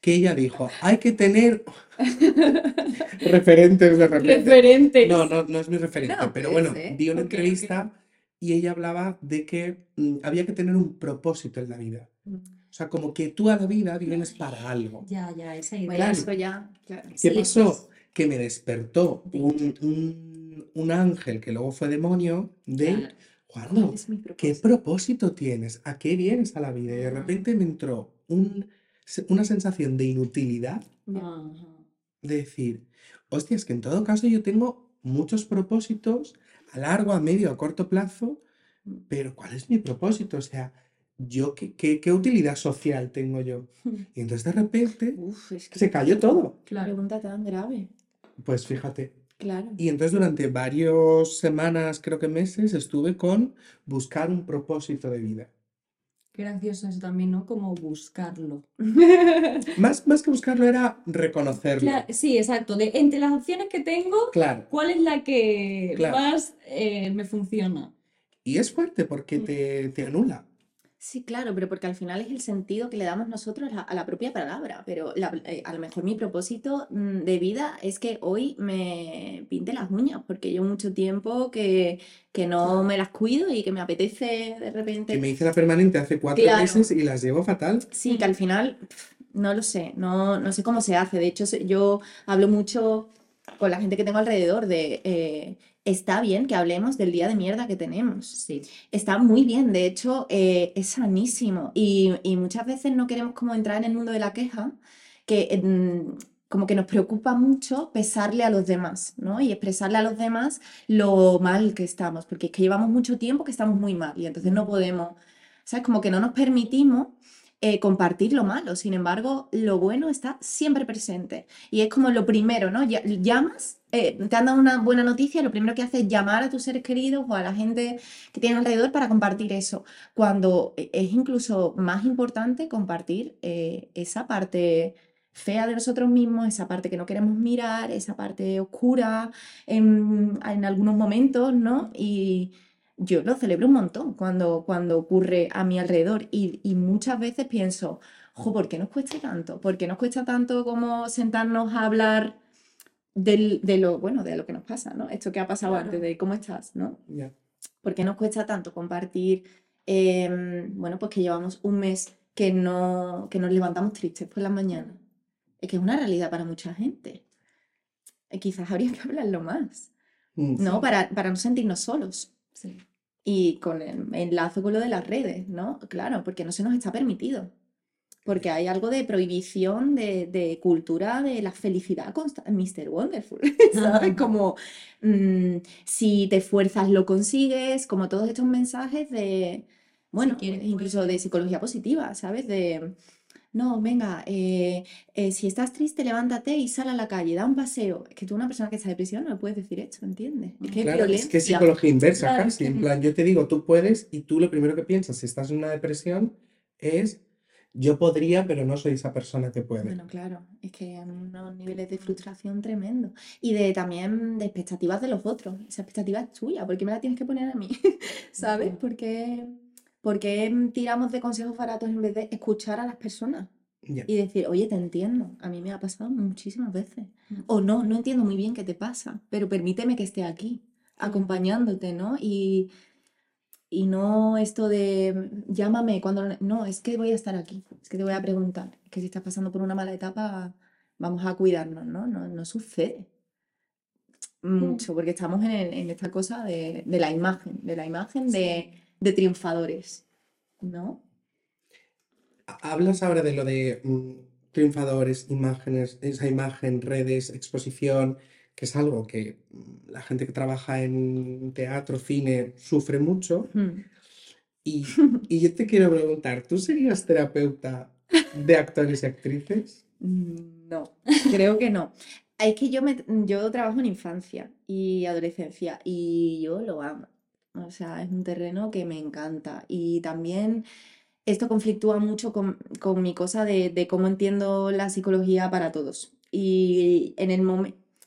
que ella dijo, hay que tener referentes de repente. Referente. No, no, no es mi referente, No, pero bueno, ser. vi una Ok, ok. entrevista y ella hablaba de que mm, había que tener un propósito en la vida. Mm. O sea, como que tú a la vida vienes para algo. Ya, ya, esa idea. Bueno, Claro. eso ya. claro. ¿Qué Sí, pasó? pues. Que me despertó un, un- un ángel que luego fue demonio de, Claro. Juan, ¿Cuál es ¿qué propósito? propósito tienes? ¿A qué vienes a la vida? Y de repente me entró un- una sensación de inutilidad de decir, hostia, es que en todo caso yo tengo muchos propósitos a largo, a medio, a corto plazo, pero ¿cuál es mi propósito? O sea, yo qué, qué, qué utilidad social tengo yo. Y entonces de repente Uf, es que se cayó todo. Claro. pregunta tan grave. Pues fíjate. Claro. Y entonces durante varias semanas, creo que meses, estuve con buscar un propósito de vida. Qué gracioso eso también, ¿no? Como buscarlo. Más, más que buscarlo era reconocerlo. Sí, exacto. De, entre las opciones que tengo, Claro. ¿cuál es la que Claro. más eh, me funciona? Y es fuerte porque te, te anula. Sí, claro, pero porque al final es el sentido que le damos nosotros a, a la propia palabra. Pero la- eh, a lo mejor mi propósito mm, de vida es que hoy me pinte las uñas, porque llevo mucho tiempo que, que no me las cuido y que me apetece de Que repente. me hice la permanente hace cuatro Claro. meses y las llevo fatal. Sí, que al final pf, no lo sé, no, no sé cómo se hace. De hecho, se- yo hablo mucho con la gente que tengo alrededor de eh, está bien que hablemos del día de mierda que tenemos. Sí. Está muy bien, de hecho, eh, es sanísimo. Y, y muchas veces no queremos como entrar en el mundo de la queja, que como que nos preocupa mucho pesarle a los demás, ¿no? Y expresarle a los demás lo mal que estamos, porque es que llevamos mucho tiempo que estamos muy mal y entonces no podemos, ¿sabes? Como que no nos permitimos eh, compartir lo malo. Sin embargo, lo bueno está siempre presente. Y es como lo primero, ¿no? Llamas, eh, te han dado una buena noticia, lo primero que haces es llamar a tus seres queridos o a la gente que tienes alrededor para compartir eso. Cuando e- es incluso más importante compartir eh, esa parte fea de nosotros mismos, esa parte que no queremos mirar, esa parte oscura en, en algunos momentos, ¿no? Y yo lo celebro un montón cuando, cuando ocurre a mi alrededor y, y muchas veces pienso, jo, ¿por qué nos cuesta tanto? ¿Por qué nos cuesta tanto como sentarnos a hablar del- de lo, bueno, de lo que nos pasa, ¿no? Esto que ha pasado Claro. antes, de cómo estás, ¿no? Ya. ¿Por qué nos cuesta tanto compartir, em, bueno, pues que llevamos un mes que no, que nos levantamos tristes por la mañana? Es que es una realidad para mucha gente. Eh, Quizás habría que hablarlo más, Mm, ¿no? sí. Para, para no sentirnos solos. Sí. Y con el enlazo con lo de las redes, ¿no? Claro, porque no se nos está permitido. Porque hay algo de prohibición de, de cultura de la felicidad constante. Mr. Wonderful, ¿sabes? Como mm, si te esfuerzas lo consigues, como todos estos mensajes de, bueno, quieres, incluso de puedes. psicología positiva, ¿sabes? De, no, venga, eh, eh, si estás triste, levántate y sal a la calle, da un paseo. Es que tú, una persona que está depresión, no le puedes decir esto, ¿entiendes? Es que es Claro, es que es psicología inversa Claro, casi. En plan, yo te digo, tú puedes y tú lo primero que piensas si estás en una depresión es, yo podría, pero no soy esa persona que puede. Bueno, claro, es que hay unos niveles de frustración tremendo. Y de también de expectativas de los otros. Esa expectativa es tuya, ¿por qué me la tienes que poner a mí? ¿Sabes? Ujú. ¿Por qué, tiramos de consejos baratos en vez de escuchar a las personas? Y decir, oye, te entiendo, a mí me ha pasado muchísimas veces. Mm. O no, no entiendo muy bien qué te pasa, pero permíteme que esté aquí, acompañándote, ¿no? Y, y no esto de llámame cuando... No, es que voy a estar aquí, es que te voy a preguntar, es que si estás pasando por una mala etapa, vamos a cuidarnos, ¿no? No, no sucede mucho, porque estamos en, en esta cosa de, de la imagen, de la imagen de, de triunfadores, ¿no? Ha- Hablas ahora de lo de mm, triunfadores, imágenes, esa imagen, redes, exposición, que es algo que mm, la gente que trabaja en teatro, cine, sufre mucho. Hmm. Y, y yo te quiero preguntar, ¿tú serías terapeuta de actores y actrices? Mm, No, creo que no. Es que yo, me, yo trabajo en infancia y adolescencia y yo lo amo. O sea, es un terreno que me encanta. Y también esto conflictúa mucho con, con mi cosa de, de cómo entiendo la psicología para todos. Y en el,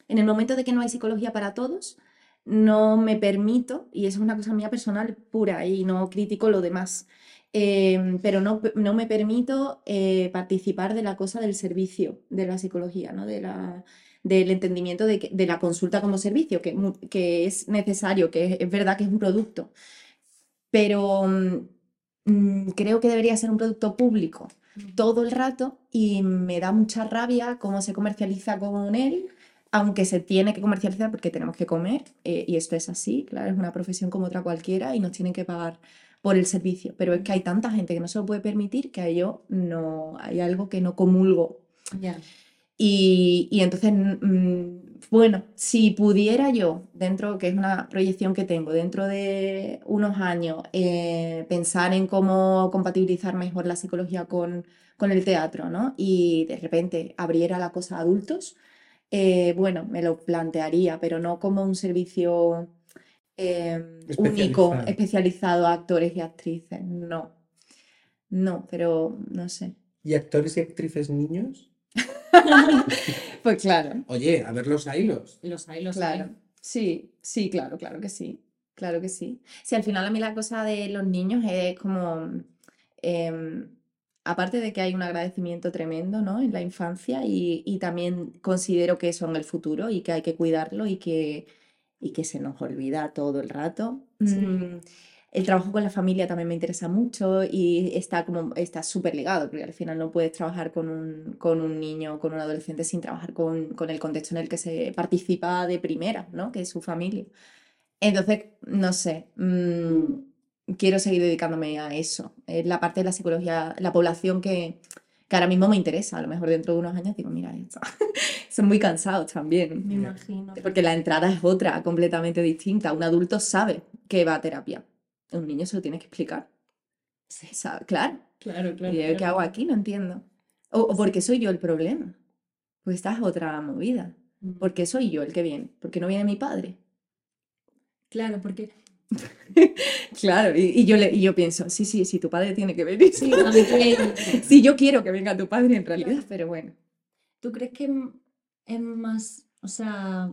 en el momento de que no hay psicología para todos, no me permito, y eso es una cosa mía personal pura y no critico lo demás, eh, pero no, no me permito eh, participar de la cosa del servicio de la psicología, ¿no? De la, del entendimiento de, que- de la consulta como servicio, que, que es necesario, que es, es verdad que es un producto, pero mm, mm, creo que debería ser un producto público todo el rato y me da mucha rabia cómo se comercializa con él, aunque se tiene que comercializar porque tenemos que comer, eh, y esto es así, claro, es una profesión como otra cualquiera y nos tienen que pagar por el servicio, pero es que hay tanta gente que no se lo puede permitir que a ello no hay algo que no comulgo. Y, y entonces, mm, bueno, si pudiera yo, dentro, que es una proyección que tengo, dentro de unos años, eh, pensar en cómo compatibilizar mejor la psicología con, con el teatro, ¿no? Y de repente abriera la cosa a adultos, eh, bueno, me lo plantearía, pero no como un servicio eh, único, Especializado. especializado a actores y actrices, no. No, pero no sé. ¿Y actores y actrices niños? Pues claro. Oye, a ver los hilos. Los hay, los Claro, hay. sí, sí, claro, claro que sí, claro que sí. Sí, al final a mí la cosa de los niños es como, em, aparte de que hay un agradecimiento tremendo, ¿no? En la infancia y, y también considero que son el futuro y que hay que cuidarlo y que, y que se nos olvida todo el rato. Sí. Mm, El trabajo con la familia también me interesa mucho y está como está súper ligado, porque al final no puedes trabajar con un, con un niño, con un adolescente sin trabajar con, con el contexto en el que se participa de primera, ¿no? Que es su familia. Entonces, no sé, mm, quiero seguir dedicándome a eso. Es la parte de la psicología, la población que, que ahora mismo me interesa. A lo mejor dentro de unos años digo, mira, esto. son muy cansados también. Me imagino. Porque la entrada es otra, completamente distinta. Un adulto sabe que va a terapia. Un niño se lo tiene que explicar. Sí, Claro. claro, claro. Y yo, ¿qué hago aquí? No entiendo. O, o porque soy yo el problema. Pues esta es otra movida. Mm. Porque soy yo el que viene. Porque no viene mi padre. Claro, porque Claro, y, y yo, le, y yo pienso, sí, sí, sí, tu padre tiene que venir. sí, yo quiero que venga tu padre en realidad, pero bueno. ¿Tú crees que es más, o sea,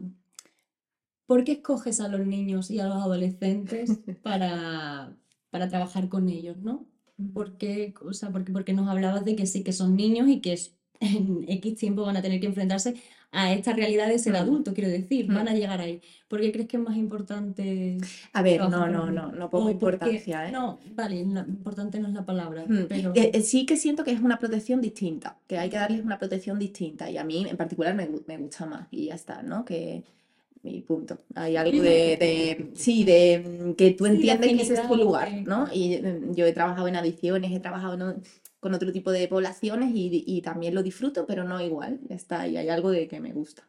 ¿por qué escoges a los niños y a los adolescentes para, para trabajar con ellos, ¿no? ¿Por qué? O sea, porque, porque nos hablabas de que sí, que son niños y que es- en X tiempo van a tener que enfrentarse a esta realidad de ser Mm. adulto, quiero decir, Mm. van a llegar ahí. ¿Por qué crees que es más importante A ver, no, no, no, no pongo importancia, ¿eh? No, vale, importante no es la palabra, Mm, pero eh, eh, sí que siento que es una protección distinta, que hay que darles una protección distinta y a mí en particular me, gu- me gusta más y ya está, ¿no? Que mi punto. Hay algo de, de- sí, de que tú entiendes que ese es tu lugar, ¿no? Y yo he trabajado en adicciones, he trabajado en- con otro tipo de poblaciones y, y también lo disfruto, pero no igual, está, y hay algo de que me gusta.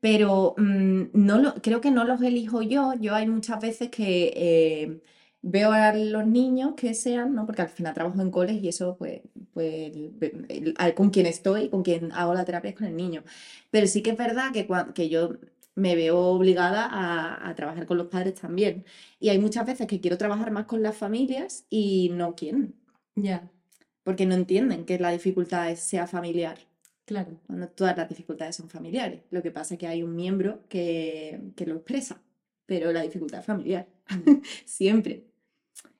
Pero mm, no lo, creo que no los elijo yo. Yo hay muchas veces que eh, veo a los niños que sean, ¿no? Porque al final trabajo en coles y eso, pues, pues el- el- al- con quien estoy, con quien hago la terapia es con el niño. Pero sí que es verdad que, cua- que yo me veo obligada a, a trabajar con los padres también. Y hay muchas veces que quiero trabajar más con las familias y no quieren, Ya, porque no entienden que la dificultad sea familiar claro. cuando todas las dificultades son familiares. Lo que pasa es que hay un miembro que, que lo expresa, pero la dificultad es familiar, siempre.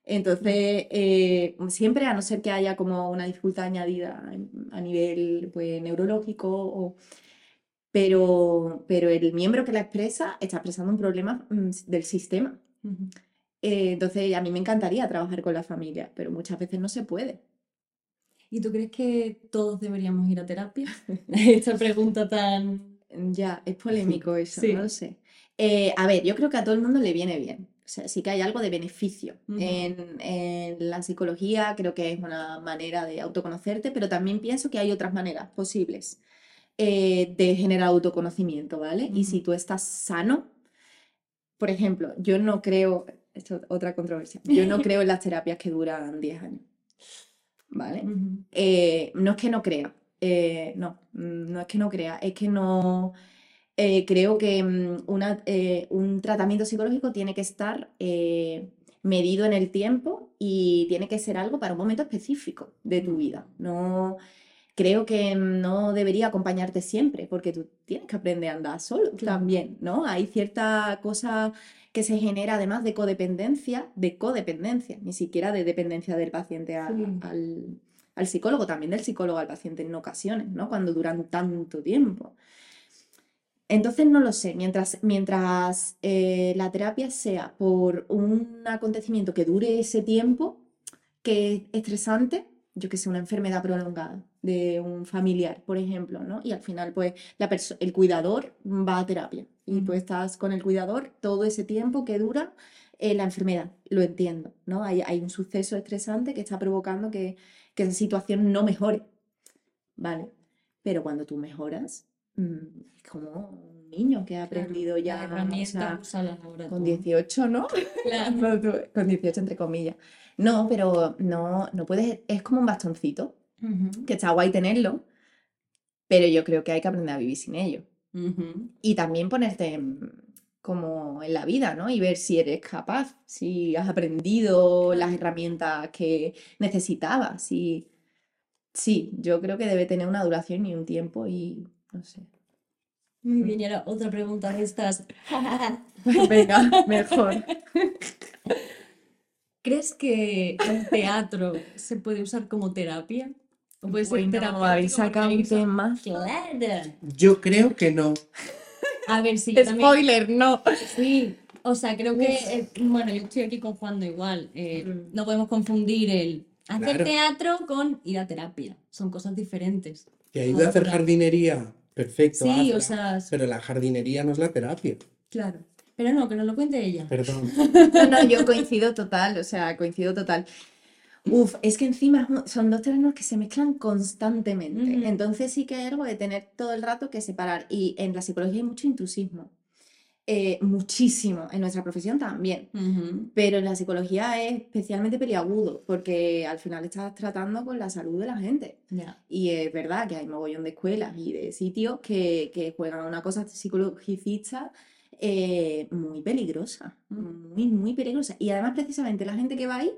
Entonces, eh, siempre, a no ser que haya como una dificultad añadida a nivel pues, neurológico, o- pero, pero el miembro que la expresa está expresando un problema mm, del sistema. Eh, entonces, a mí me encantaría trabajar con la familia, pero muchas veces no se puede. ¿Y tú crees que todos deberíamos ir a terapia? Esta pregunta tan... Ya, es polémico eso, Sí. no lo sé. Eh, a ver, yo creo que a todo el mundo le viene bien. O sea, sí que hay algo de beneficio. En, en la psicología creo que es una manera de autoconocerte, pero también pienso que hay otras maneras posibles eh, de generar autoconocimiento, ¿vale? Y si Ujú. tú estás sano, por ejemplo, yo no creo, esto es otra controversia, yo no creo en las terapias que duran 10 años, ¿vale? Eh, no es que no crea, eh, no, no es que no crea, es que no eh, creo que mm, una, eh, un tratamiento psicológico tiene que estar medido en el tiempo y tiene que ser algo para un momento específico de tu vida. No creo que no debería acompañarte siempre, porque tú tienes que aprender a andar solo Claro. también, ¿no? Hay cierta cosa que se genera además de codependencia, de codependencia, ni siquiera de dependencia del paciente a- Sí. al, al psicólogo, también del psicólogo al paciente en ocasiones, ¿no? Cuando duran tanto tiempo. Entonces no lo sé, mientras, mientras eh, la terapia sea por un acontecimiento que dure ese tiempo, que es estresante, yo que sé, una enfermedad prolongada de un familiar, por ejemplo, ¿no? Y al final, pues, la el cuidador va a terapia y tú estás con el cuidador todo ese tiempo que dura eh, la enfermedad, lo entiendo, ¿no? Hay, hay un suceso estresante que está provocando que, que esa situación no mejore, ¿vale? Pero cuando tú mejoras, mm, es como un niño que ha Claro, aprendido las ya, o sea, con tú. 18, ¿no? Claro. Con 18 entre comillas. No, pero no, no puedes, es como un bastoncito, que está guay tenerlo, pero yo creo que hay que aprender a vivir sin ello. Y también ponerte en- como en la vida, ¿no? Y ver si eres capaz, si has aprendido las herramientas que necesitabas. Si... Sí, yo creo que debe tener una duración y un tiempo y no sé. Muy bien, y ahora otra pregunta de estas. Venga, mejor. ¿Crees que el teatro se puede usar como terapia? ¿O puede ser Uy, no, terapéutico habéis sacado un tema. Claro. Yo creo que no. A ver, sí, también. Spoiler, no. Sí, o sea, creo que, eh, bueno, yo estoy aquí con Juan de igual. eh, Mm. no podemos confundir el hacer Claro. teatro con ir a terapia. Son cosas diferentes. Que ayuda a hacer jardinería. Perfecto. Sí, o sea, Pero la jardinería no es la terapia. claro. Pero no, que nos lo cuente ella. Perdón. No, no, yo coincido total, o sea, coincido total. Uf, es que encima son dos terrenos que se mezclan constantemente. Entonces sí que hay algo de tener todo el rato que separar. Y en la psicología hay mucho intrusismo. eh, muchísimo, en nuestra profesión también. Pero en la psicología es especialmente peliagudo, porque al final estás tratando con la salud de la gente. Y es verdad que hay mogollón de escuelas y de sitios que, que juegan una cosa psicologicista eh, muy peligrosa, Mm. muy, muy peligrosa. Y además, precisamente, la gente que va ahí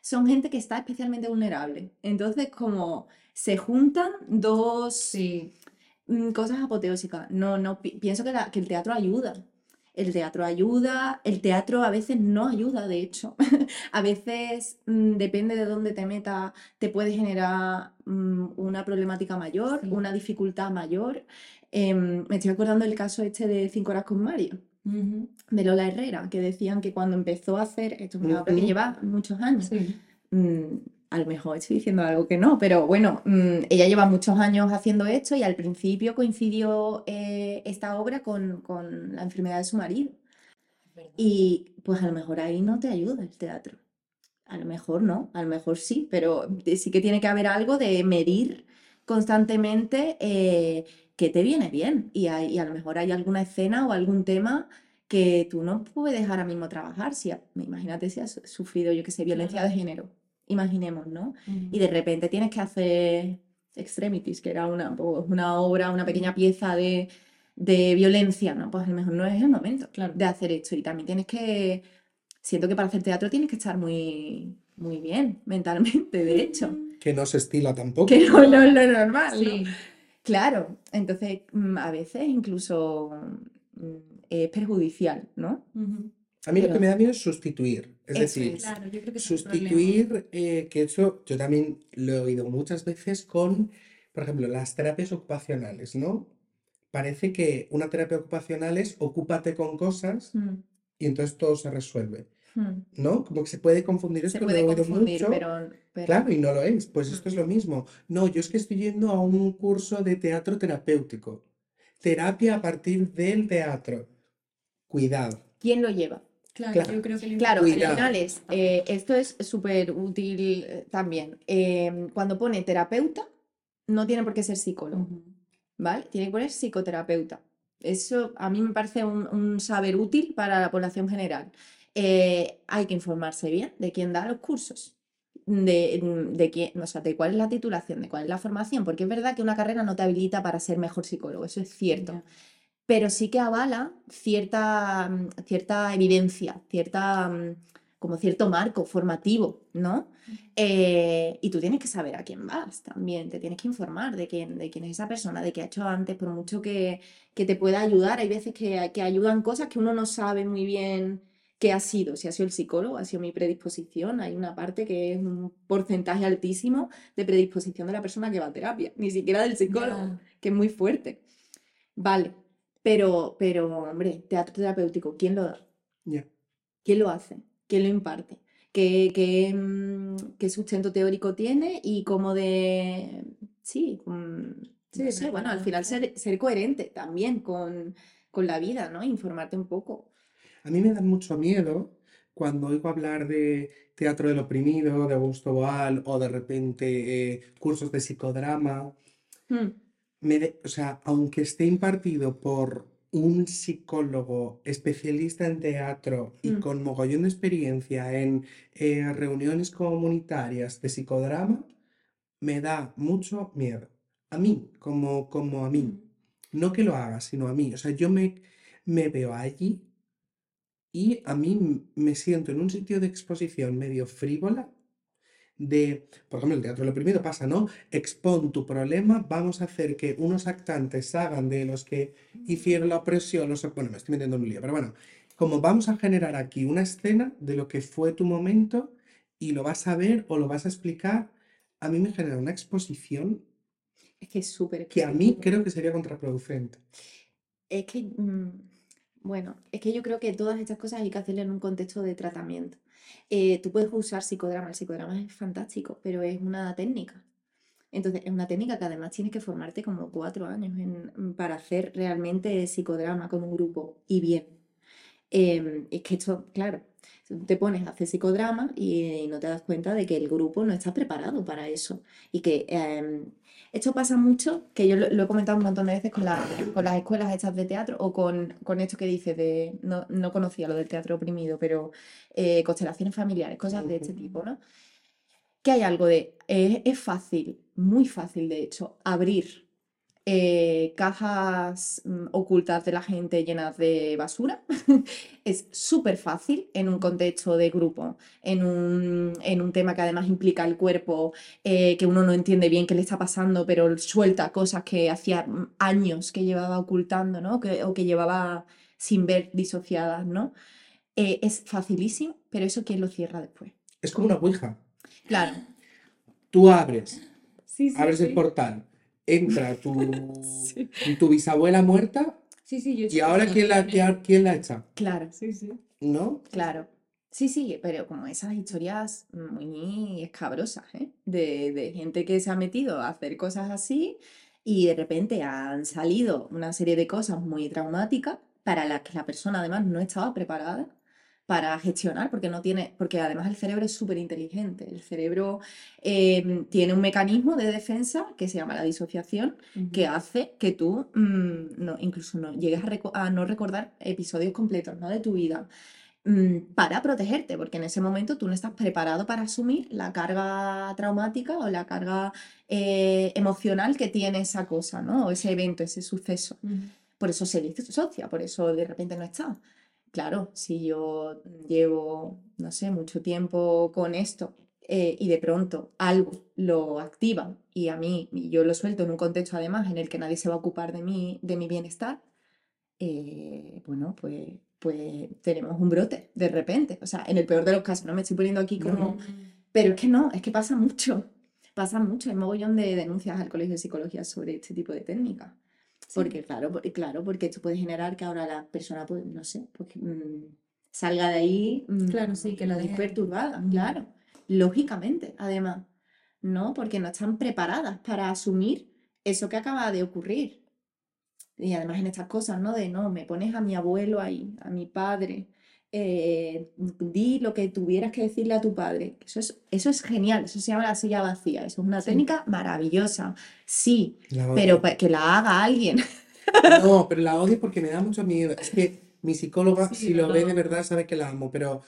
son gente que está especialmente vulnerable. Entonces, como se juntan dos Sí. mm, cosas apoteósicas. No, no, pi- pienso que, la- que el teatro ayuda. El teatro ayuda, el teatro a veces no ayuda, de hecho. A veces, mm, depende de dónde te metas, te puede generar mm, una problemática mayor, Sí. una dificultad mayor. Em, me estoy acordando del caso este de Cinco horas con Mario, De Lola Herrera, que decían que cuando empezó a hacer, esto es una obra que Ujú. lleva muchos años, Sí. mm, a lo mejor estoy diciendo algo que no, pero bueno, mm, ella lleva muchos años haciendo esto y al principio coincidió eh, esta obra con, con la enfermedad de su marido. Y pues a lo mejor ahí no te ayuda el teatro. A lo mejor no, a lo mejor sí, pero sí que tiene que haber algo de medir constantemente eh, que te viene bien. Y, hay- y a lo mejor hay alguna escena o algún tema que tú no puedes ahora mismo trabajar. Si, imagínate si has sufrido, yo qué sé, violencia de género. Imaginemos, ¿no? Y de repente tienes que hacer Extremities, que era una, pues, una obra, una pequeña pieza de, de violencia, ¿no? Pues a lo mejor no es el momento Claro. de hacer esto. Y también tienes que, siento que para hacer teatro tienes que estar muy, muy bien mentalmente, de hecho, Que no se estila tampoco. que no, no es lo normal, ¿no? Claro, entonces mm, a veces incluso mm, es perjudicial, ¿no? A mí lo que me da miedo es sustituir. Es Eso decir. Claro, yo creo que sustituir, eh, que eso yo también lo he oído muchas veces con, por ejemplo, las terapias ocupacionales, ¿no? Parece que una terapia ocupacional es ocúpate con cosas Mm, y entonces todo se resuelve, mm. ¿No? Como que se puede confundir Se esto, lo puede he oído confundir, mucho. pero, pero- Claro, y no lo es. Pues esto es lo mismo. No, yo es que estoy yendo a un curso de teatro terapéutico. Terapia a partir del teatro. Cuidado. ¿quién lo lleva? Claro, Claro. yo creo que lo Claro, al final es, eh, esto es súper útil eh, también. Em, cuando pone terapeuta, no tiene por qué ser psicólogo. ¿vale? Tiene que poner psicoterapeuta. Eso a mí me parece un, un saber útil para la población general. Eh, hay que informarse bien de quién da los cursos, de, de quién, o sea, de cuál es la titulación, de cuál es la formación, porque es verdad que una carrera no te habilita para ser mejor psicólogo, eso es cierto pero sí que avala cierta, mm, cierta evidencia, cierta, mm, como cierto marco formativo, ¿no? Eh, y tú tienes que saber a quién vas también, te tienes que informar de quién, de quién es esa persona, de qué ha hecho antes, por mucho que, que te pueda ayudar. Hay veces que, que ayudan cosas que uno no sabe muy bien qué ha sido, si ha sido el psicólogo, ha sido mi predisposición. Hay una parte que es un porcentaje altísimo de predisposición de la persona que va a terapia, ni siquiera del psicólogo que es muy fuerte. Vale, pero, pero, hombre, teatro terapéutico, ¿quién lo da? ¿Quién lo hace? ¿Quién lo imparte? ¿Qué, qué, mm, qué sustento teórico tiene? Y cómo de... Sí, mm, Sí, no sé, pero bueno, al final ser, ser coherente también con, con la vida, ¿no? Informarte un poco. A mí me da mucho miedo cuando oigo hablar de teatro del oprimido, de Augusto Boal, o de repente eh, cursos de psicodrama. Mm, Me de- o sea, aunque esté impartido por un psicólogo especialista en teatro y Mm. con mogollón de experiencia en eh, reuniones comunitarias de psicodrama, me da mucho miedo. A mí, como, como a mí. No que lo haga, sino a mí. O sea, yo me, me veo allí y a mí me siento en un sitio de exposición medio frívola de, por ejemplo, el teatro del oprimido pasa, ¿no? Expon tu problema, vamos a hacer que unos actantes hagan de los que hicieron la opresión, los, bueno, me estoy metiendo en un lío, pero bueno, como vamos a generar aquí una escena de lo que fue tu momento y lo vas a ver o lo vas a explicar, a mí me genera una exposición Es que es súper que a mí creo que sería contraproducente. Es que, mm, bueno, es que yo creo que todas estas cosas hay que hacerlas en un contexto de tratamiento. Eh, tú puedes usar psicodrama, el psicodrama es fantástico, pero es una técnica. Entonces, es una técnica que además tienes que formarte como cuatro años para hacer realmente psicodrama con un grupo y bien. Em, es que esto, claro, te pones a hacer psicodrama y, no te das cuenta de que el grupo no está preparado para eso. Y que em, esto pasa mucho, que yo lo, he comentado un montón de veces con, con las escuelas hechas de teatro o con, con esto que dices de, no, no, conocía lo del teatro oprimido, pero eh, constelaciones familiares, cosas de este tipo, ¿no? Que hay algo de, es fácil, muy fácil de hecho, abrir eh, cajas mm, ocultas de la gente llenas de basura. es súper fácil en un contexto de grupo, en un, tema que además implica el cuerpo, eh, que uno no entiende bien qué le está pasando, pero suelta cosas que hacía mm, años que llevaba ocultando, ¿no? o que llevaba sin ver disociadas, ¿no? Eh, es facilísimo, pero eso ¿quién lo cierra después? Es como una ouija. Claro. Tú abres, abres el portal entra tu, tu bisabuela muerta sí, sí, yo y ahora ¿quién la, quién la echa? Claro, sí, sí. ¿No? Claro. Sí, sí, pero como esas historias muy escabrosas, ¿eh? De, de gente que se ha metido a hacer cosas así y de repente han salido una serie de cosas muy traumáticas para las que la persona además no estaba preparada para gestionar, porque no tiene, porque además el cerebro es súper inteligente. El cerebro em, tiene un mecanismo de defensa que se llama la disociación, que hace que tú mm, no, incluso no llegues a, no recordar episodios completos ¿no? de tu vida. Mm, para protegerte, porque en ese momento tú no estás preparado para asumir la carga traumática o la carga eh, emocional que tiene esa cosa, ¿no? O ese evento, ese suceso. Por eso se disocia, por eso de repente no está claro, si yo llevo, no sé, mucho tiempo con esto eh, y de pronto algo lo activa y a mí yo lo suelto en un contexto además en el que nadie se va a ocupar de mí, de mi bienestar, eh, bueno, pues, pues tenemos un brote de repente. O sea, en el peor de los casos, no me estoy poniendo aquí como... Pero es que no, es que pasa mucho. Pasa mucho. Hay mogollón de denuncias al Colegio de Psicología sobre este tipo de técnicas. Porque, claro, claro, porque esto puede generar que ahora la persona, pues, no sé, pues, mm, salga de ahí mm, claro, sí, que la perturbada, claro. Lógicamente, además, ¿no? Porque no están preparadas para asumir eso que acaba de ocurrir. Y además en estas cosas, ¿no? De no, me pones a mi abuelo ahí, a mi padre, eh, di lo que tuvieras que decirle a tu padre. Eso es, eso es genial, eso se llama la silla vacía, eso es una técnica maravillosa, sí, pero que la haga alguien. No, pero la odio porque me da mucho miedo. Es que mi psicóloga, si lo ve de verdad, sabe que la amo, pero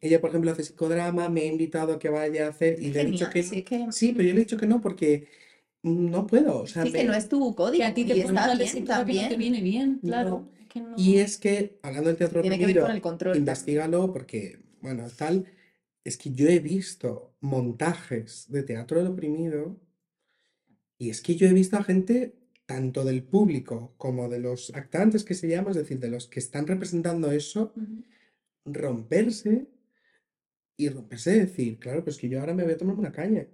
ella, por ejemplo, hace psicodrama, me ha invitado a que vaya a hacer y le he dicho que, sí, sí, pero yo le he dicho que no porque no puedo. O sea, sí, que no es tu código. Que a ti te, está bien, te viene bien, claro. Y es que, hablando del teatro Tiene oprimido, el control, investigalo porque, bueno, tal, es que yo he visto montajes de teatro del oprimido y es que yo he visto a gente, tanto del público como de los actantes que se llama, es decir, de los que están representando eso, romperse y romperse de decir, claro, pues que yo ahora me voy a tomar una caña.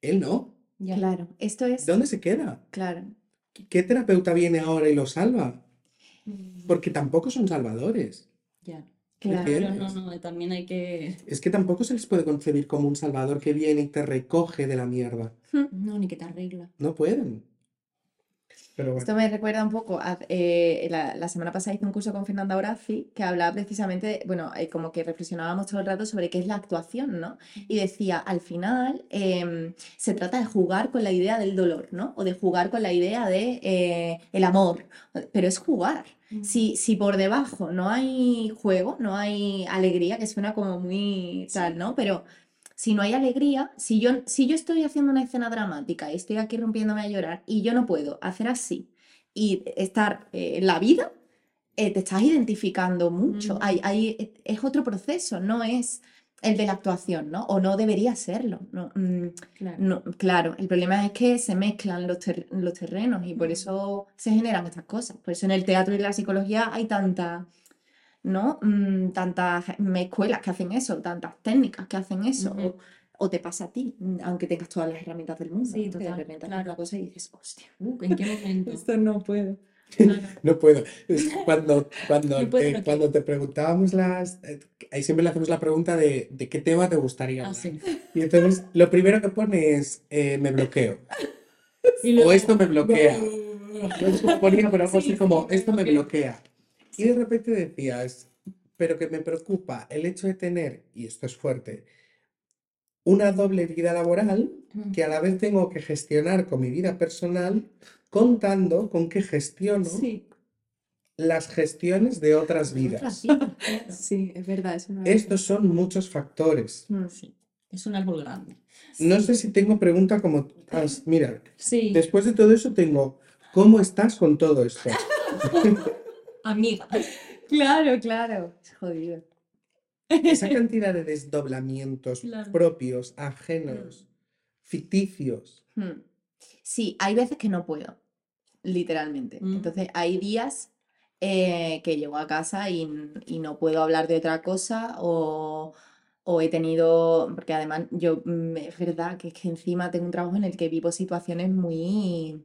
Él no. Claro, esto es... ¿Dónde se queda? Claro. ¿Qué terapeuta viene ahora y lo salva? Porque tampoco son salvadores. Ya. Claro, no, no, también hay que... Es que tampoco se les puede concebir como un salvador que viene y te recoge de la mierda. No, ni que te arregla. No pueden. Esto me recuerda un poco, a, eh, la, semana pasada hice un curso con Fernanda Horaci que hablaba precisamente, bueno, eh, como que reflexionábamos todo el rato sobre qué es la actuación, ¿no? Y decía, al final em, se trata de jugar con la idea del dolor, ¿no? O de jugar con la idea de eh, el amor, pero es jugar. Si, si por debajo no hay juego, no hay alegría, que suena como muy tal, ¿no? Pero si no hay alegría, si yo, si yo estoy haciendo una escena dramática y estoy aquí rompiéndome a llorar y yo no puedo hacer así y estar eh, en la vida, eh, te estás identificando mucho. Mm. Hay, es otro proceso, no es el de la actuación, ¿no? O no debería serlo. No, mm, claro. claro. el problema es que se mezclan los, los terrenos y por mm. eso se generan estas cosas. Por eso en el teatro y la psicología hay tanta ¿no? Mm, tantas escuelas que hacen eso, tantas técnicas que hacen eso. o, te pasa a ti, aunque tengas todas las herramientas del mundo. Sí, de repente claro. cosa y dices, hostia, uh, ¿en qué momento? Esto no puedo. no puedo. Cuando, cuando, te, cuando te preguntábamos las. Eh, ahí siempre le hacemos la pregunta de, de qué tema te gustaría. Ah, y entonces lo primero que pone es eh, me bloqueo. o esto me bloquea. Yo ponía, pero así como esto me bloquea. Y de repente decías, pero que me preocupa el hecho de tener, y esto es fuerte, una doble vida laboral que a la vez tengo que gestionar con mi vida personal, contando con que gestiono Sí. las gestiones de otras vidas. Sí, es verdad, es una Estos son muchos factores. Mm. Sí. Es un árbol grande. No sé si tengo pregunta como... Mira, Sí, después de todo eso tengo, ¿cómo estás con todo esto? amiga. Claro, claro. Es jodido. Esa cantidad de desdoblamientos Claro. propios, ajenos, ficticios. Mm. Sí, hay veces que no puedo, literalmente. Mm. Entonces, hay días eh, que llego a casa y, no puedo hablar de otra cosa o, o he tenido, porque además yo, mm, es verdad que es que encima tengo un trabajo en el que vivo situaciones muy,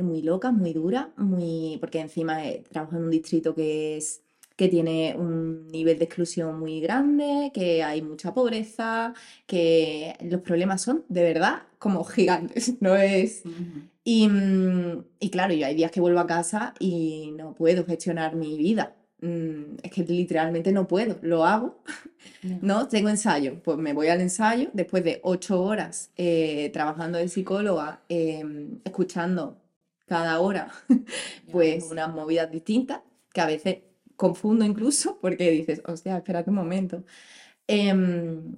muy locas, muy duras, muy, porque encima eh, trabajo en un distrito que es que tiene un nivel de exclusión muy grande, que hay mucha pobreza, que los problemas son de verdad como gigantes, no es... Y, mm, y claro, yo hay días que vuelvo a casa y no puedo gestionar mi vida. Mm, Es que literalmente no puedo, lo hago. ¿no? Tengo ensayo, pues me voy al ensayo después de ocho horas eh, trabajando de psicóloga, em, escuchando cada hora pues unas movidas distintas, que a veces confundo incluso porque dices, hostia, espérate un momento. Em,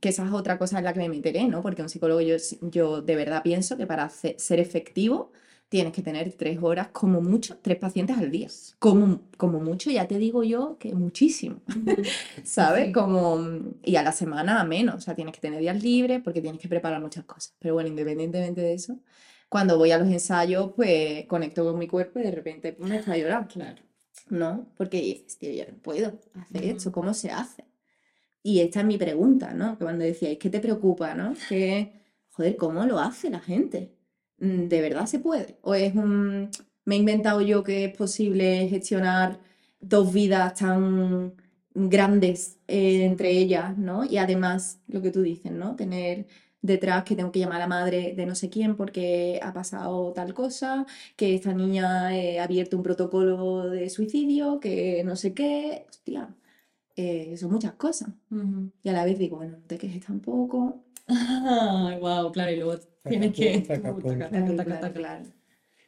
que esa es otra cosa en la que me meteré, ¿no? Porque un psicólogo yo, yo de verdad pienso que para ser efectivo tienes que tener tres horas, como mucho, tres pacientes al día. Como, como mucho, ya te digo yo que muchísimo. ¿sabes? Sí. Como, y a la semana menos, o sea, tienes que tener días libres porque tienes que preparar muchas cosas. Pero bueno, independientemente de eso, cuando voy a los ensayos, pues conecto con mi cuerpo y de repente me está a llorar, Claro. ¿no? Porque dices, tío, yo no puedo hacer esto, Ujú. ¿cómo se hace? Y esta es mi pregunta, ¿no? Que cuando decíais, ¿qué te preocupa, no? Que, joder, ¿cómo lo hace la gente? Mm, ¿De verdad se puede? ¿O es un... me he inventado yo que es posible gestionar dos vidas tan grandes eh, entre ellas, ¿no? Y además, lo que tú dices, ¿no? Tener detrás que tengo que llamar a la madre de no sé quién porque ha pasado tal cosa, que esta niña eh, ha abierto un protocolo de suicidio, que no sé qué, hostia, eh, son muchas cosas. Ujú. Y a la vez digo, bueno, no te quejes tampoco. Ah, wow, claro, y luego tienes que...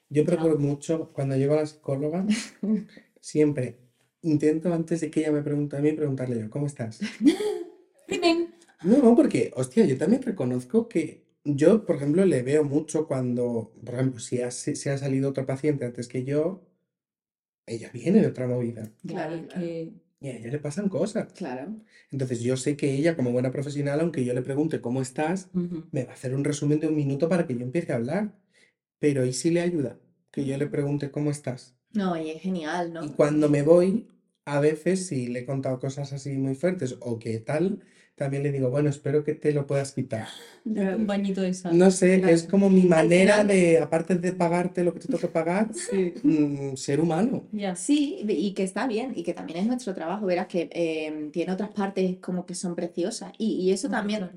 Yo procuro mucho, cuando llego a la psicóloga, siempre intento antes de que ella me pregunte a mí, preguntarle yo, ¿cómo estás? Crimen. No, no, porque, hostia, yo también reconozco que yo, por ejemplo, le veo mucho cuando, por ejemplo, si ha, si si ha salido otro paciente antes que yo, ella viene de otra movida Claro, es claro. que... y a ella le pasan cosas. Claro. Entonces yo sé que ella, como buena profesional, aunque yo le pregunte cómo estás, Ujú. me va a hacer un resumen de un minuto para que yo empiece a hablar. Pero ¿y si le ayuda? Que yo le pregunte cómo estás. No, y es genial, Y ¿no? cuando me voy, a veces si le he contado cosas así muy fuertes o que tal, también le digo, bueno, espero que te lo puedas quitar. Un bañito de sal. No sé, Claro. es como mi manera de, aparte de pagarte lo que te toque pagar, mm, ser humano. Ya. Sí, y que está bien, y que también es nuestro trabajo. Verás que eh, tiene otras partes como que son preciosas. Y, y eso también,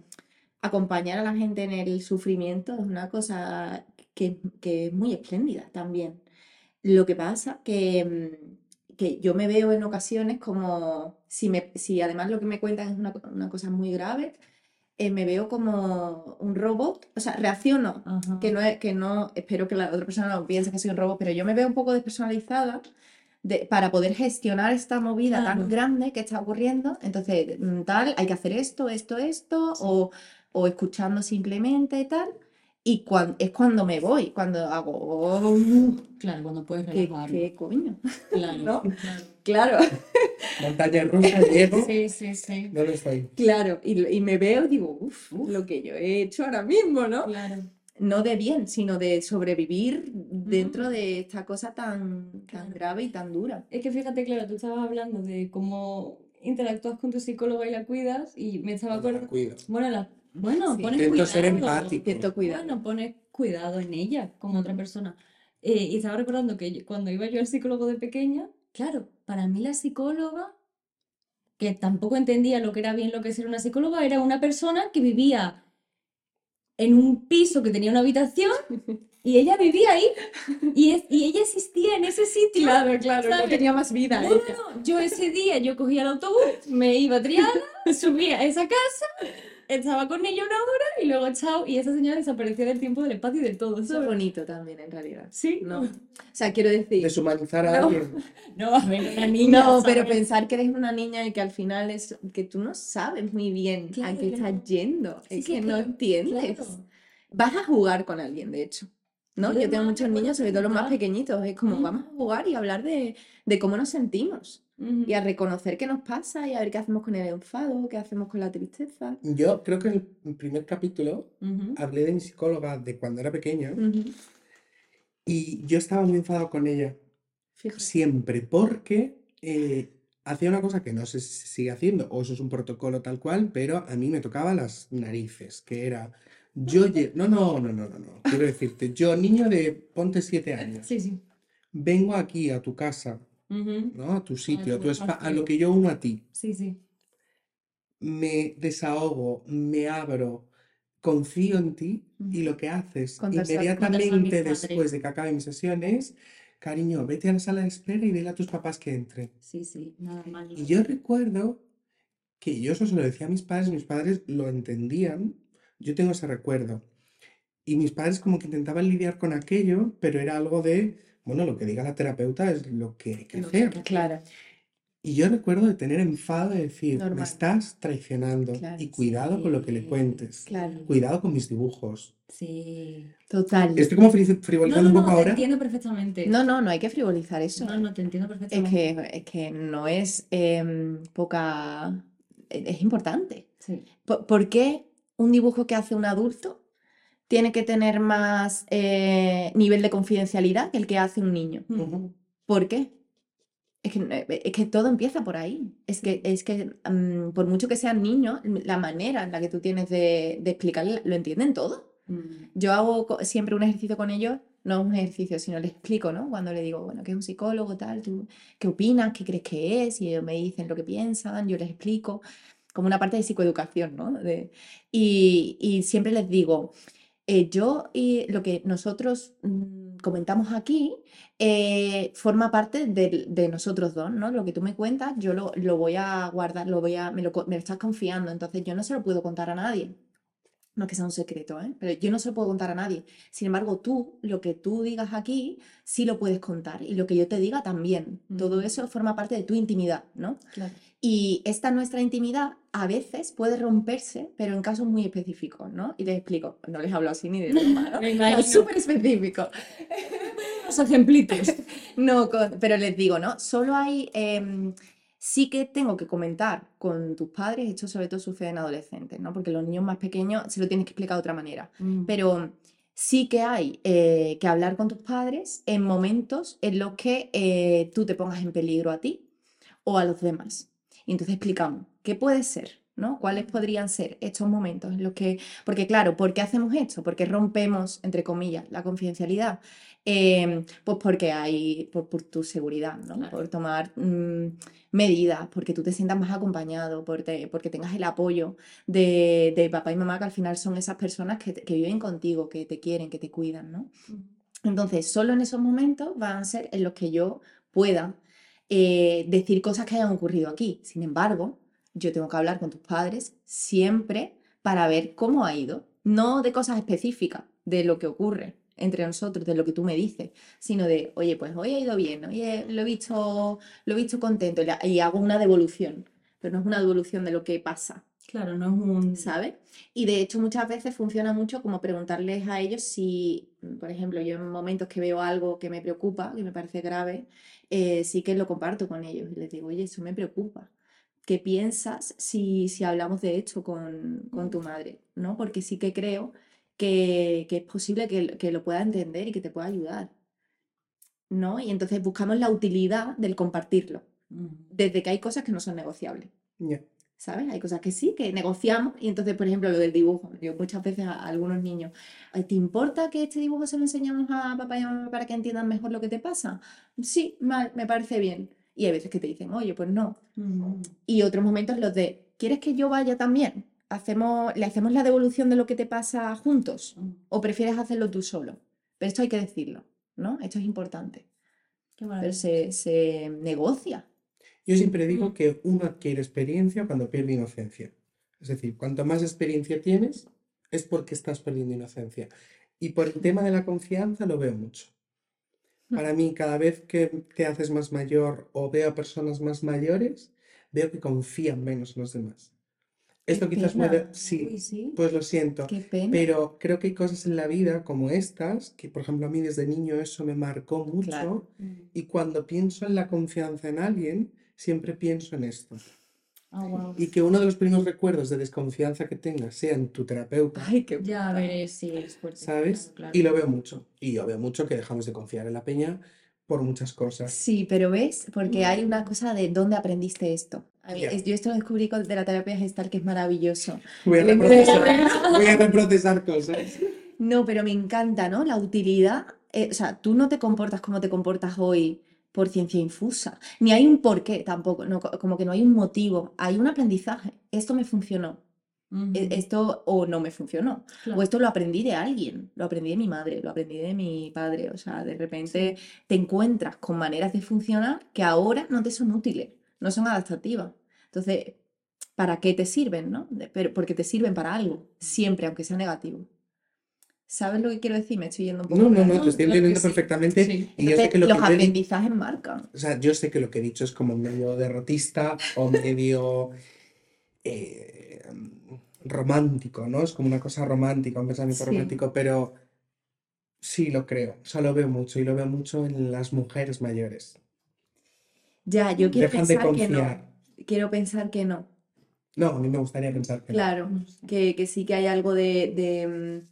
acompañar a la gente en el sufrimiento es una cosa que, que es muy espléndida también. Lo que pasa que, mm, que yo me veo en ocasiones como, si, me, si además lo que me cuentan es una, una cosa muy grave, eh, me veo como un robot, o sea, reacciono, Ajá. que no, es, que no, espero que la otra persona no piense que soy un robot, pero yo me veo un poco despersonalizada de- para poder gestionar esta movida tan Claro. grande que está ocurriendo. Entonces, mm, tal, hay que hacer esto, esto, esto, o, o escuchando simplemente y tal. Y cuan- es cuando me voy, cuando hago, "Oh, Claro, cuando puedes ¿qué, relajarlo. qué coño? Claro, ¿no? claro. Montaña rusa, llego, Sí, sí, sí. no lo estoy. claro. Y, y me veo y digo, uff, Uf. lo que yo he hecho ahora mismo, ¿no? Claro. No de bien, sino de sobrevivir dentro de esta cosa tan, tan grave y tan dura. Es que fíjate, claro, tú estabas hablando de cómo interactúas con tu psicóloga y la cuidas, y me estaba acordando. cuido. Bueno, la, bueno, Sí. pones Intento ser cuidado. empático. Cierto cuidado. Bueno, pones cuidado en ella, como otra persona. Eh, y estaba recordando que yo- cuando iba yo al psicólogo de pequeña, claro, para mí la psicóloga, que tampoco entendía lo que era bien lo que es ser una psicóloga, era una persona que vivía en un piso que tenía una habitación y ella vivía ahí y, es- y ella existía en ese sitio. Claro, claro, no tenía más vida. No, no. Yo ese día yo cogía el autobús, me iba a Triana, subía a esa casa, estaba con ella una hora y luego chao. Y esa señora desapareció del tiempo, del espacio y de todo. Eso es bonito también, en realidad. Sí, No. O sea, quiero decir. Deshumanizar a No. alguien. No, a ver, una niña. No, pero pensar que eres una niña y que al final es que tú no sabes muy bien a Claro qué que estás yendo, Sí, es sí, que no claro, entiendes. claro. Vas a jugar con alguien, de hecho. ¿no? Yo tengo muchos niños, sobre todo los más pequeñitos, es como vamos a jugar y hablar de, de cómo nos sentimos Y a reconocer qué nos pasa y a ver qué hacemos con el enfado, qué hacemos con la tristeza. Yo creo que en el primer capítulo hablé de mi psicóloga de cuando era pequeña y yo estaba muy enfadado con ella Fíjate. siempre porque eh, hacía una cosa que no sé si se sigue haciendo o eso es un protocolo tal cual, pero a mí me tocaba las narices, que era yo no, no, no, no, no, no, quiero decirte, yo niño de ponte siete años, Sí, sí. vengo aquí a tu casa, ¿no? A tu sitio, a tu a lo que yo uno a ti. Sí, sí. me desahogo, me abro, confío en ti y Ujú. lo que haces mis inmediatamente después de que acabe mi sesión es, cariño, vete a la sala de espera y dile a tus papás que entren. Sí, sí. Nada más. Y yo recuerdo que yo eso se lo decía a mis padres, mis padres lo entendían, yo tengo ese recuerdo. Y mis padres como que intentaban lidiar con aquello, pero era algo de, bueno, lo que diga la terapeuta es lo que hay que Lo hacer. que Claro, Y yo recuerdo de tener enfado de decir, me Normal. estás traicionando Claro, y cuidado con lo que le sí, cuentes. claro. Cuidado con mis dibujos. Sí. Total. Estoy como fri- No, frivolizando no, un poco no, te ahora. entiendo perfectamente. No, no, no hay que frivolizar eso. No, no, te entiendo Es perfectamente. que, es que no es em, poca... Es importante. Sí. ¿Por, por qué un dibujo que hace un adulto tiene que tener más eh, nivel de confidencialidad que el que hace un niño? Ujú. ¿Por qué? Es que, eh, es que todo empieza por ahí. Es que, es que mm, por mucho que sean niños, la manera en la que tú tienes de, de explicarle, lo entienden todo. Mm. Yo hago siempre un ejercicio con ellos, no un ejercicio, sino les explico, ¿no? Cuando le digo, bueno, que es un psicólogo, tal, ¿tú qué opinas? ¿Qué crees que es? Y ellos me dicen lo que piensan, yo les explico, como una parte de psicoeducación, ¿no? De- y, y siempre les digo, eh, yo y lo que nosotros mm, comentamos aquí eh, forma parte del- de, nosotros dos, ¿no? Lo que tú me cuentas, yo lo, lo voy a guardar, lo voy a, me lo, me lo estás confiando, entonces yo no se lo puedo contar a nadie. No es que sea un secreto, ¿eh? Pero yo no se lo puedo contar a nadie. Sin embargo, tú, lo que tú digas aquí, sí lo puedes contar. Y lo que yo te diga también. Todo Ujú. eso forma parte de tu intimidad, ¿no? Claro. Y esta nuestra intimidad a veces puede romperse, pero en casos muy específicos, ¿no? Y les explico. No les hablo así ni de broma, ¿no? Es súper específico. Los ejemplitos. No, con- pero les digo, ¿no? Solo hay, em, sí que tengo que comentar con tus padres, esto sobre todo sucede en adolescentes, ¿no? Porque los niños más pequeños se lo tienes que explicar de otra manera. Mm. Pero sí que hay eh, que hablar con tus padres en momentos en los que eh, tú te pongas en peligro a ti o a los demás. Y entonces explicamos qué puede ser, ¿no? ¿Cuáles podrían ser estos momentos en los que, porque claro, ¿por qué hacemos esto? Porque rompemos, entre comillas, la confidencialidad. Em, pues porque hay, por, por tu seguridad, ¿no? Claro. Por tomar mm, medidas, porque tú te sientas más acompañado, porque, porque tengas el apoyo de, de papá y mamá, que al final son esas personas que, que viven contigo, que te quieren, que te cuidan, ¿no? Entonces, solo en esos momentos van a ser en los que yo pueda eh, decir cosas que hayan ocurrido aquí. Sin embargo, yo tengo que hablar con tus padres siempre para ver cómo ha ido, no de cosas específicas, de lo que ocurre entre nosotros, de lo que tú me dices, sino de, oye, pues hoy ha ido bien, oye, lo he visto, lo he visto contento y, hago una devolución, pero no es una devolución de lo que pasa, Claro, no es un. ¿sabes? Y de hecho muchas veces funciona mucho como preguntarles a ellos si, mm, por ejemplo, yo en momentos que veo algo que me preocupa, que me parece grave, eh, sí que lo comparto con ellos y les digo, oye, eso me preocupa. ¿Qué piensas si, si hablamos de esto con, con tu madre? ¿No? Porque sí que creo que, que es posible que, que lo pueda entender y que te pueda ayudar. ¿No? Y entonces buscamos la utilidad del compartirlo, desde que hay cosas que no son negociables. ¿Sabes? Hay cosas que sí, que negociamos. Y entonces, por ejemplo, lo del dibujo. Yo muchas veces a, a algunos niños, "Ay, ¿te importa que este dibujo se lo enseñamos a papá y a mamá para que entiendan mejor lo que te pasa? Sí, mal, me parece bien. Y hay veces que te dicen, oye, pues no. Y otros momentos los de, ¿quieres que yo vaya también hacemos, le hacemos la devolución de lo que te pasa juntos o prefieres hacerlo tú solo. Pero esto hay que decirlo, ¿no? Esto es importante. Qué Pero se, se negocia. Yo siempre digo que uno adquiere experiencia cuando pierde inocencia. Es decir, cuanto más experiencia tienes, es porque estás perdiendo inocencia. Y por el tema de la confianza lo veo mucho. Para mí, cada vez que te haces más mayor o veo a personas más mayores, veo que confían menos en los demás. Esto Qué quizás pena. puede... Sí, Uy, sí. pues lo siento. Qué pena. Pero creo que hay cosas en la vida como estas, que por ejemplo a mí desde niño eso me marcó mucho. Claro. Mm. Y cuando pienso en la confianza en alguien, siempre pienso en esto. Ah, guau. Y que uno de los primeros recuerdos de desconfianza que tengas sea en tu terapeuta, Ay, qué Ya veré si es fuerte. ¿sabes? Claro, Y claro. lo veo mucho. Y yo veo mucho que dejamos de confiar en la peña por muchas cosas. Sí, pero ves, porque hay una cosa de dónde aprendiste esto. A mí- yo esto lo descubrí con- de la terapia gestal, que es maravilloso. Voy a reprocesar, voy a reprocesar cosas. No, pero me encanta, ¿no? La utilidad. eh, o sea, tú no te comportas como te comportas hoy por ciencia infusa. Ni hay un porqué tampoco. no, como que no hay un motivo. Hay un aprendizaje. Esto me funcionó. E- Ujú, Esto o no me funcionó. claro. O esto lo aprendí de alguien. Lo aprendí de mi madre. Lo aprendí de mi padre. O sea, de repente te encuentras con maneras de funcionar que ahora no te son útiles. No son adaptativas. Entonces, ¿para qué te sirven, no? Pero porque te sirven para algo. Siempre, aunque sea negativo. ¿Sabes lo que quiero decir? Me estoy yendo un poco No, no, no, te estoy entendiendo perfectamente. Sí. Y yo sé Entonces, que lo los que yo he aprendizajes marcan. o sea, yo sé que lo que he dicho es como medio derrotista o medio eh, romántico, ¿no? Es como una cosa romántica, un pensamiento Sí. romántico, pero sí lo creo. O sea, lo veo mucho y lo veo mucho en las mujeres mayores. Ya, yo quiero Dejan de pensar que no. confiar. Quiero pensar que no. No, a mí me gustaría pensar que no. Claro, que, que sí que hay algo de, de, mm,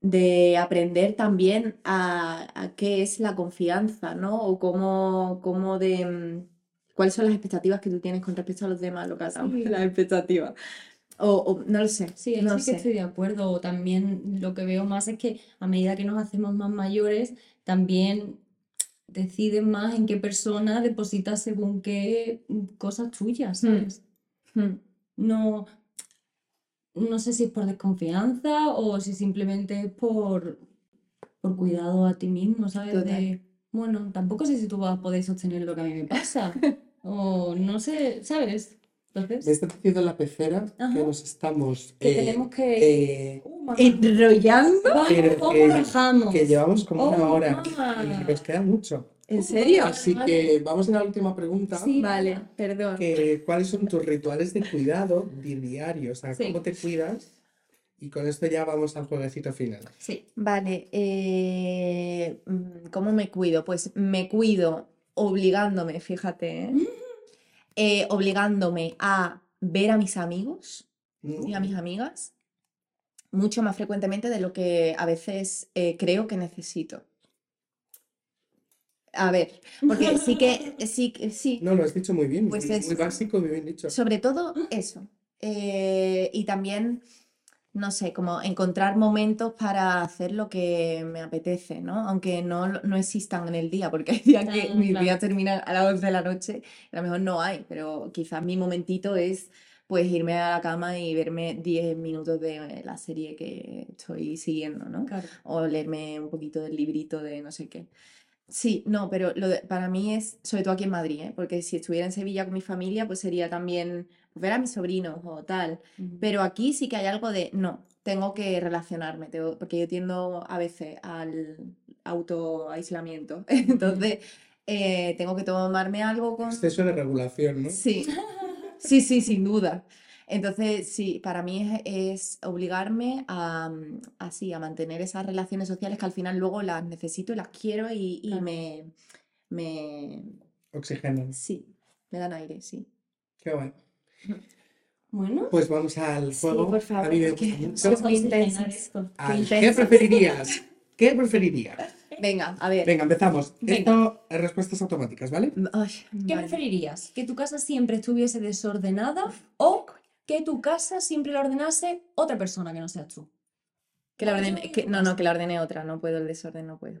de aprender también a, a qué es la confianza, ¿no? O cómo, cómo de mm, cuáles son las expectativas que tú tienes con respecto a los demás, lo que hablamos Sí. de las expectativas. O, o no lo sé, Sí, no sí que estoy de acuerdo. O También lo que veo más es que a medida que nos hacemos más mayores, también deciden más en qué persona depositas según qué cosas tuyas, Mm. ¿sabes? Hmm. No, no sé si es por desconfianza o si simplemente es por, por cuidado a ti mismo, ¿sabes? Total. De, bueno, tampoco sé si tú vas a poder sostener lo que a mí me pasa. O no sé, ¿sabes? Me Entonces, está diciendo la pecera que nos estamos... que eh, tenemos que... eh, Uh. ¿Enrollando? Vamos, pero ¿cómo que- que llevamos como una Oh, hora mamá. y nos queda mucho. ¿En serio? Así que vamos a la última pregunta. Sí. Vale, perdón. que ¿cuáles son tus rituales de cuidado di- diarios? O sea, Sí. ¿cómo te cuidas? Y con esto ya vamos al jueguecito final. Sí. Vale, eh, mm, ¿cómo me cuido? Pues me cuido obligándome, fíjate, ¿eh? Eh, obligándome a ver a mis amigos y a mis amigas mucho más frecuentemente de lo que a veces eh, creo que necesito. A ver, porque sí que, sí, que- sí, No, lo has dicho muy bien, Pues muy, es- muy básico, muy bien dicho. sobre todo eso. Eh, y también, no sé, como encontrar momentos para hacer lo que me apetece, ¿no? Aunque no, no existan en el día, porque hay días que Ah, mis claro. días terminan a las 11 de la noche, a lo mejor no hay, pero quizás mi momentito es pues irme a la cama y verme 10 minutos de la serie que estoy siguiendo, ¿no? Claro. o leerme un poquito del librito de no sé qué. Sí, no, pero lo de- para mí es, sobre todo aquí en Madrid, ¿eh? porque si estuviera en Sevilla con mi familia, pues sería también ver a mis sobrinos o tal. Pero aquí sí que hay algo de, no, tengo que relacionarme, tengo- porque yo tiendo a veces al autoaislamiento. Entonces, eh, tengo que tomarme algo con... Exceso de regulación, ¿no? Sí, sí, sí, sin duda. Entonces, sí, para mí es, es obligarme a, mm, así, a mantener esas relaciones sociales que al final luego las necesito y las quiero y, y Claro. me, me, Oxígeno. sí, me dan aire, sí. Qué bueno. Bueno, Pues vamos al Sí, juego. por A favor, mí me gusta mucho. a. Al qué ¿Qué intensas. preferirías? ¿Qué preferirías? Venga, a ver. Venga, empezamos. Venga. Esto es respuestas automáticas, ¿vale? Ay, ¿Qué vale. preferirías? ¿Que tu casa siempre estuviese desordenada o que tu casa siempre la ordenase otra persona que no seas tú? Que la ordene, que, no, no, que la ordene otra, no puedo, el desorden no puedo.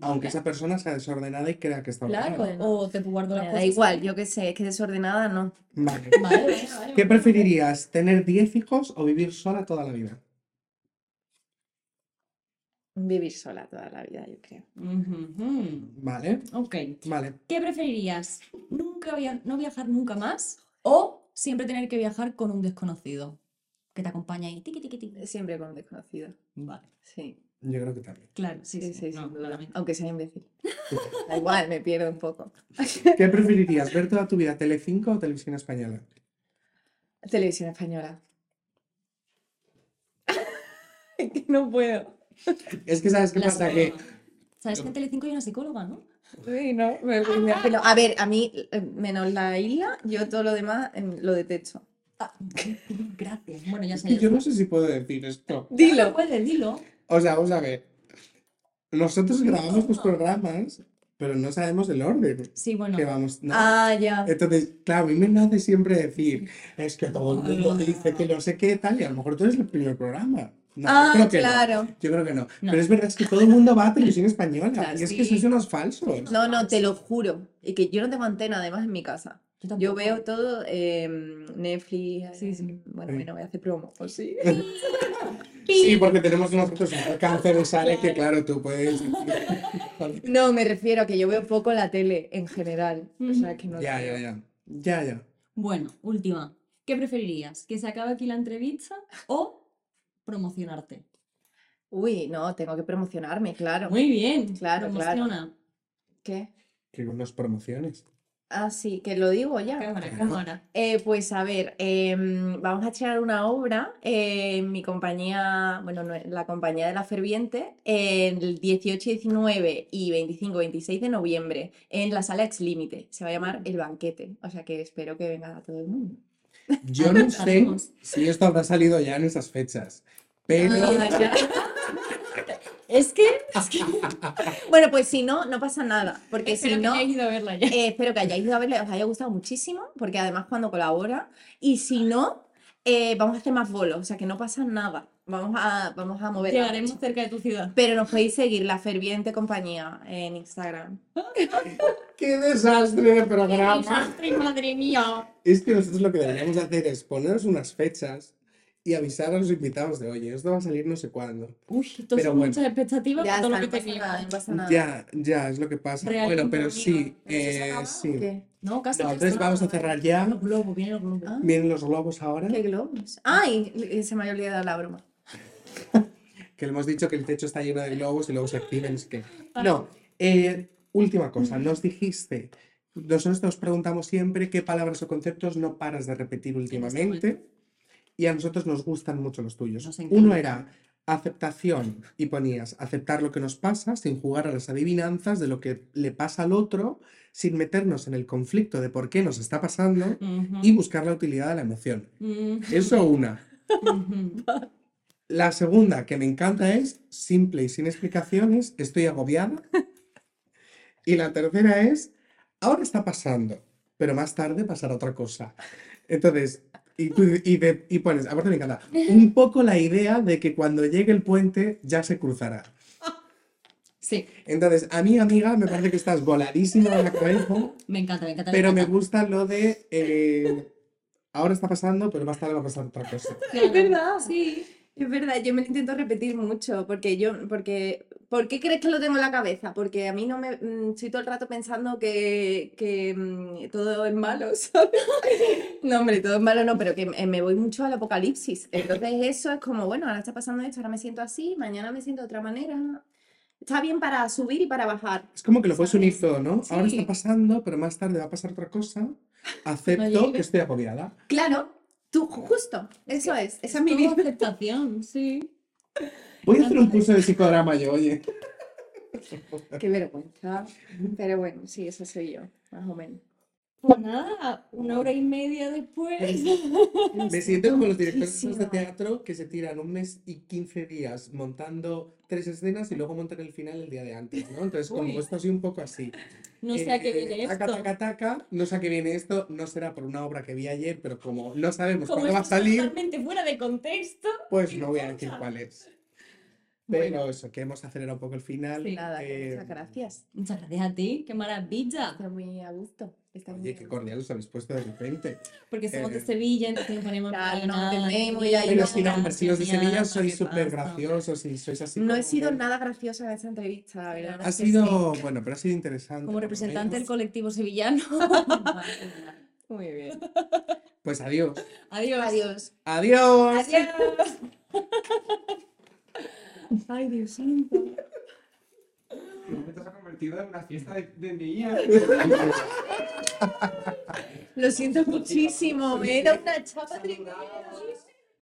Aunque esa persona sea desordenada y crea que está ordenada. Claro, o te guardo las Me cosas. da igual, yo qué sé, es que desordenada no. Vale. Vale, vale, vale. ¿Qué preferirías, tener 10 hijos o vivir sola toda la vida? Vivir sola toda la vida, yo creo. Vale, Ok. vale. ¿Qué preferirías? ¿Nunca via- no viajar nunca más? ¿O siempre tener que viajar con un desconocido? Que te acompaña ahí. Tiqui, tiqui, tiqui. Siempre con un desconocido. Vale. Sí, Yo creo que también. Claro, sí, sí, sí. sí, no. Aunque sea imbécil. Da igual, me pierdo un poco. ¿Qué preferirías, ver toda tu vida Telecinco o Televisión Española? Televisión española. Es que no puedo. Es que, ¿sabes qué La pasa? Que psicóloga. ¿Sabes que en Telecinco hay una psicóloga, no? Sí, no, me, me- pero, a ver, a mí, eh, menos la isla, yo todo lo demás em, lo detesto. Ah, gracias. Bueno, ya sé. que yo no sé si puedo decir esto. Dilo. Puedes, dilo. O sea, vamos a ver. Nosotros grabamos los programas, pero no sabemos el orden Sí, bueno. que vamos. no. Ah, ya. Entonces, claro, a mí me nace siempre decir, es que todo el mundo dice que no sé qué tal, y a lo mejor tú eres el primer programa. No, Ah, creo que no. claro. Yo creo que no. No. Pero es verdad, es que todo el mundo va a televisión española. Claro, y es que sí. sois unos falsos. No, no, te lo juro. Y que yo no tengo antena además en mi casa. Yo veo todo em, Netflix. Sí, sí. Bueno, bueno, voy a hacer promo. Pues sí. Sí, porque tenemos nosotros un alcance de sale que, claro, tú puedes. No, me refiero a que yo veo poco la tele en general. O sea, que no Ya, ya, ya. Ya, ya. Bueno, última. ¿Qué preferirías? ¿Que se acabe aquí la entrevista o promocionarte? Uy, no, tengo que promocionarme, claro. Muy bien. Claro, claro. Promociona. ¿Qué? Que con las promociones. Ah, sí, que lo digo ya. Cámara, cámara. Eh, pues a ver, em, vamos a estrenar una obra eh, en mi compañía, bueno, no, en la compañía de la Ferviente, el 18, 19 y 25, 26 de noviembre en la sala Ex Límite. Se va a llamar El Banquete, o sea que espero que venga todo el mundo. Yo no sé si esto habrá salido ya en esas fechas. Pero. Es que. Bueno, pues si no, no pasa nada, porque si Espero que no... hayáis ido a verla ya. Eh, espero que hayáis ido a verle, os haya gustado muchísimo, porque además cuando colabora, y si no, eh, vamos a hacer más bolos, o sea que no pasa nada, vamos a, vamos a mover. Llegaremos cerca de tu ciudad. Pero nos podéis seguir la ferviente compañía en Instagram. ¡Qué desastre de programa! ¡Ay, madre mía! Es que nosotros lo que deberíamos hacer es ponernos unas fechas y avisar a los invitados de, oye, esto va a salir no sé cuándo. Uy, esto Pero son bueno. muchas expectativas Ya para todo lo no que pasa nada, teníamos. no pasa nada. Ya, ya, es lo que pasa. Real bueno, pero sí, ¿Pero eso se eh, sí. qué? No, casi. No, entonces vamos a cerrar ya. Los globos, vienen los globos. Ah. Vienen los globos ahora, ¿Qué globos? ¡Ay! eh, Se me había olvidado la broma. que le hemos dicho que el techo está lleno de globos y luego se activen. Es que... No, eh, última cosa, nos dijiste, nosotros nos preguntamos siempre qué palabras o conceptos no paras de repetir últimamente y a nosotros nos gustan mucho los tuyos. Uno era aceptación y ponías aceptar lo que nos pasa sin jugar a las adivinanzas de lo que le pasa al otro, sin meternos en el conflicto de por qué nos está pasando y buscar la utilidad de la emoción. Eso una. La segunda que me encanta es simple y sin explicaciones, estoy agobiada. Y la tercera es, ahora está pasando, pero más tarde pasará otra cosa. Entonces, y, tú- y, de- y pones, aparte me encanta, un poco la idea de que cuando llegue el puente ya se cruzará. Sí, Entonces, a mí, amiga, me parece que estás voladísima de la cabeza, me encanta, me encanta. pero me encanta. gusta lo de, eh, ahora está pasando, pero más tarde va a pasar otra cosa. Claro. verdad. Sí. Es verdad, yo me lo intento repetir mucho, porque yo, porque, ¿por qué crees que lo tengo en la cabeza? Porque a mí no me, mm, estoy todo el rato pensando que, que mm, todo es malo, ¿sabes? No, hombre, todo es malo no, pero que me me voy mucho al apocalipsis. Entonces eso es como, bueno, ahora está pasando esto, ahora me siento así, mañana me siento de otra manera. Está bien para subir y para bajar. Es como que lo puedes unir todo, ¿no? Ahora Sí. está pasando, pero más tarde va a pasar otra cosa. Acepto que estoy agobiada. Claro, tú, justo, eso es, esa es mi vida. aceptación, sí. Voy a hacer un curso de psicodrama yo, oye. Qué vergüenza. Pero bueno, sí, eso soy yo, más o menos. Pues nada, una hora y media después. Me siento como los directores de teatro que se tiran un mes y 15 días montando tres escenas y luego montan el final el día de antes, ¿no? Entonces, como Uy. esto así un poco así. No sé a qué Eh, viene taca, esto. taca, taca, no sé a qué viene esto, no será por una obra que vi ayer, pero como no sabemos Como cuándo va a salir, totalmente fuera de contexto. pues no voy a decir cuál es. Pero eso, que hemos acelerado un poco el final. Sí. Nada, que eh, muchas gracias. Muchas gracias a ti, qué maravilla. Está muy a gusto. Está muy Oye, a qué cordial os habéis puesto de repente. Porque somos de Eh, Sevilla, entonces ponemos Claro, nada, entendemos y Pero no, si no, hombre, si los de Sevilla sois ¿qué súper graciosos y sois así. No he sido muy- nada graciosa en esta entrevista, la verdad. Ha es que sido, bueno, pero ha sido interesante. Como representante del colectivo sevillano. Muy bien. Pues adiós. Adiós. Adiós. Adiós. Adiós. Ay, Dios santo. Momento se ha convertido en una fiesta de, de niñas. Lo siento muchísimo. Me he dado una chapa tremenda.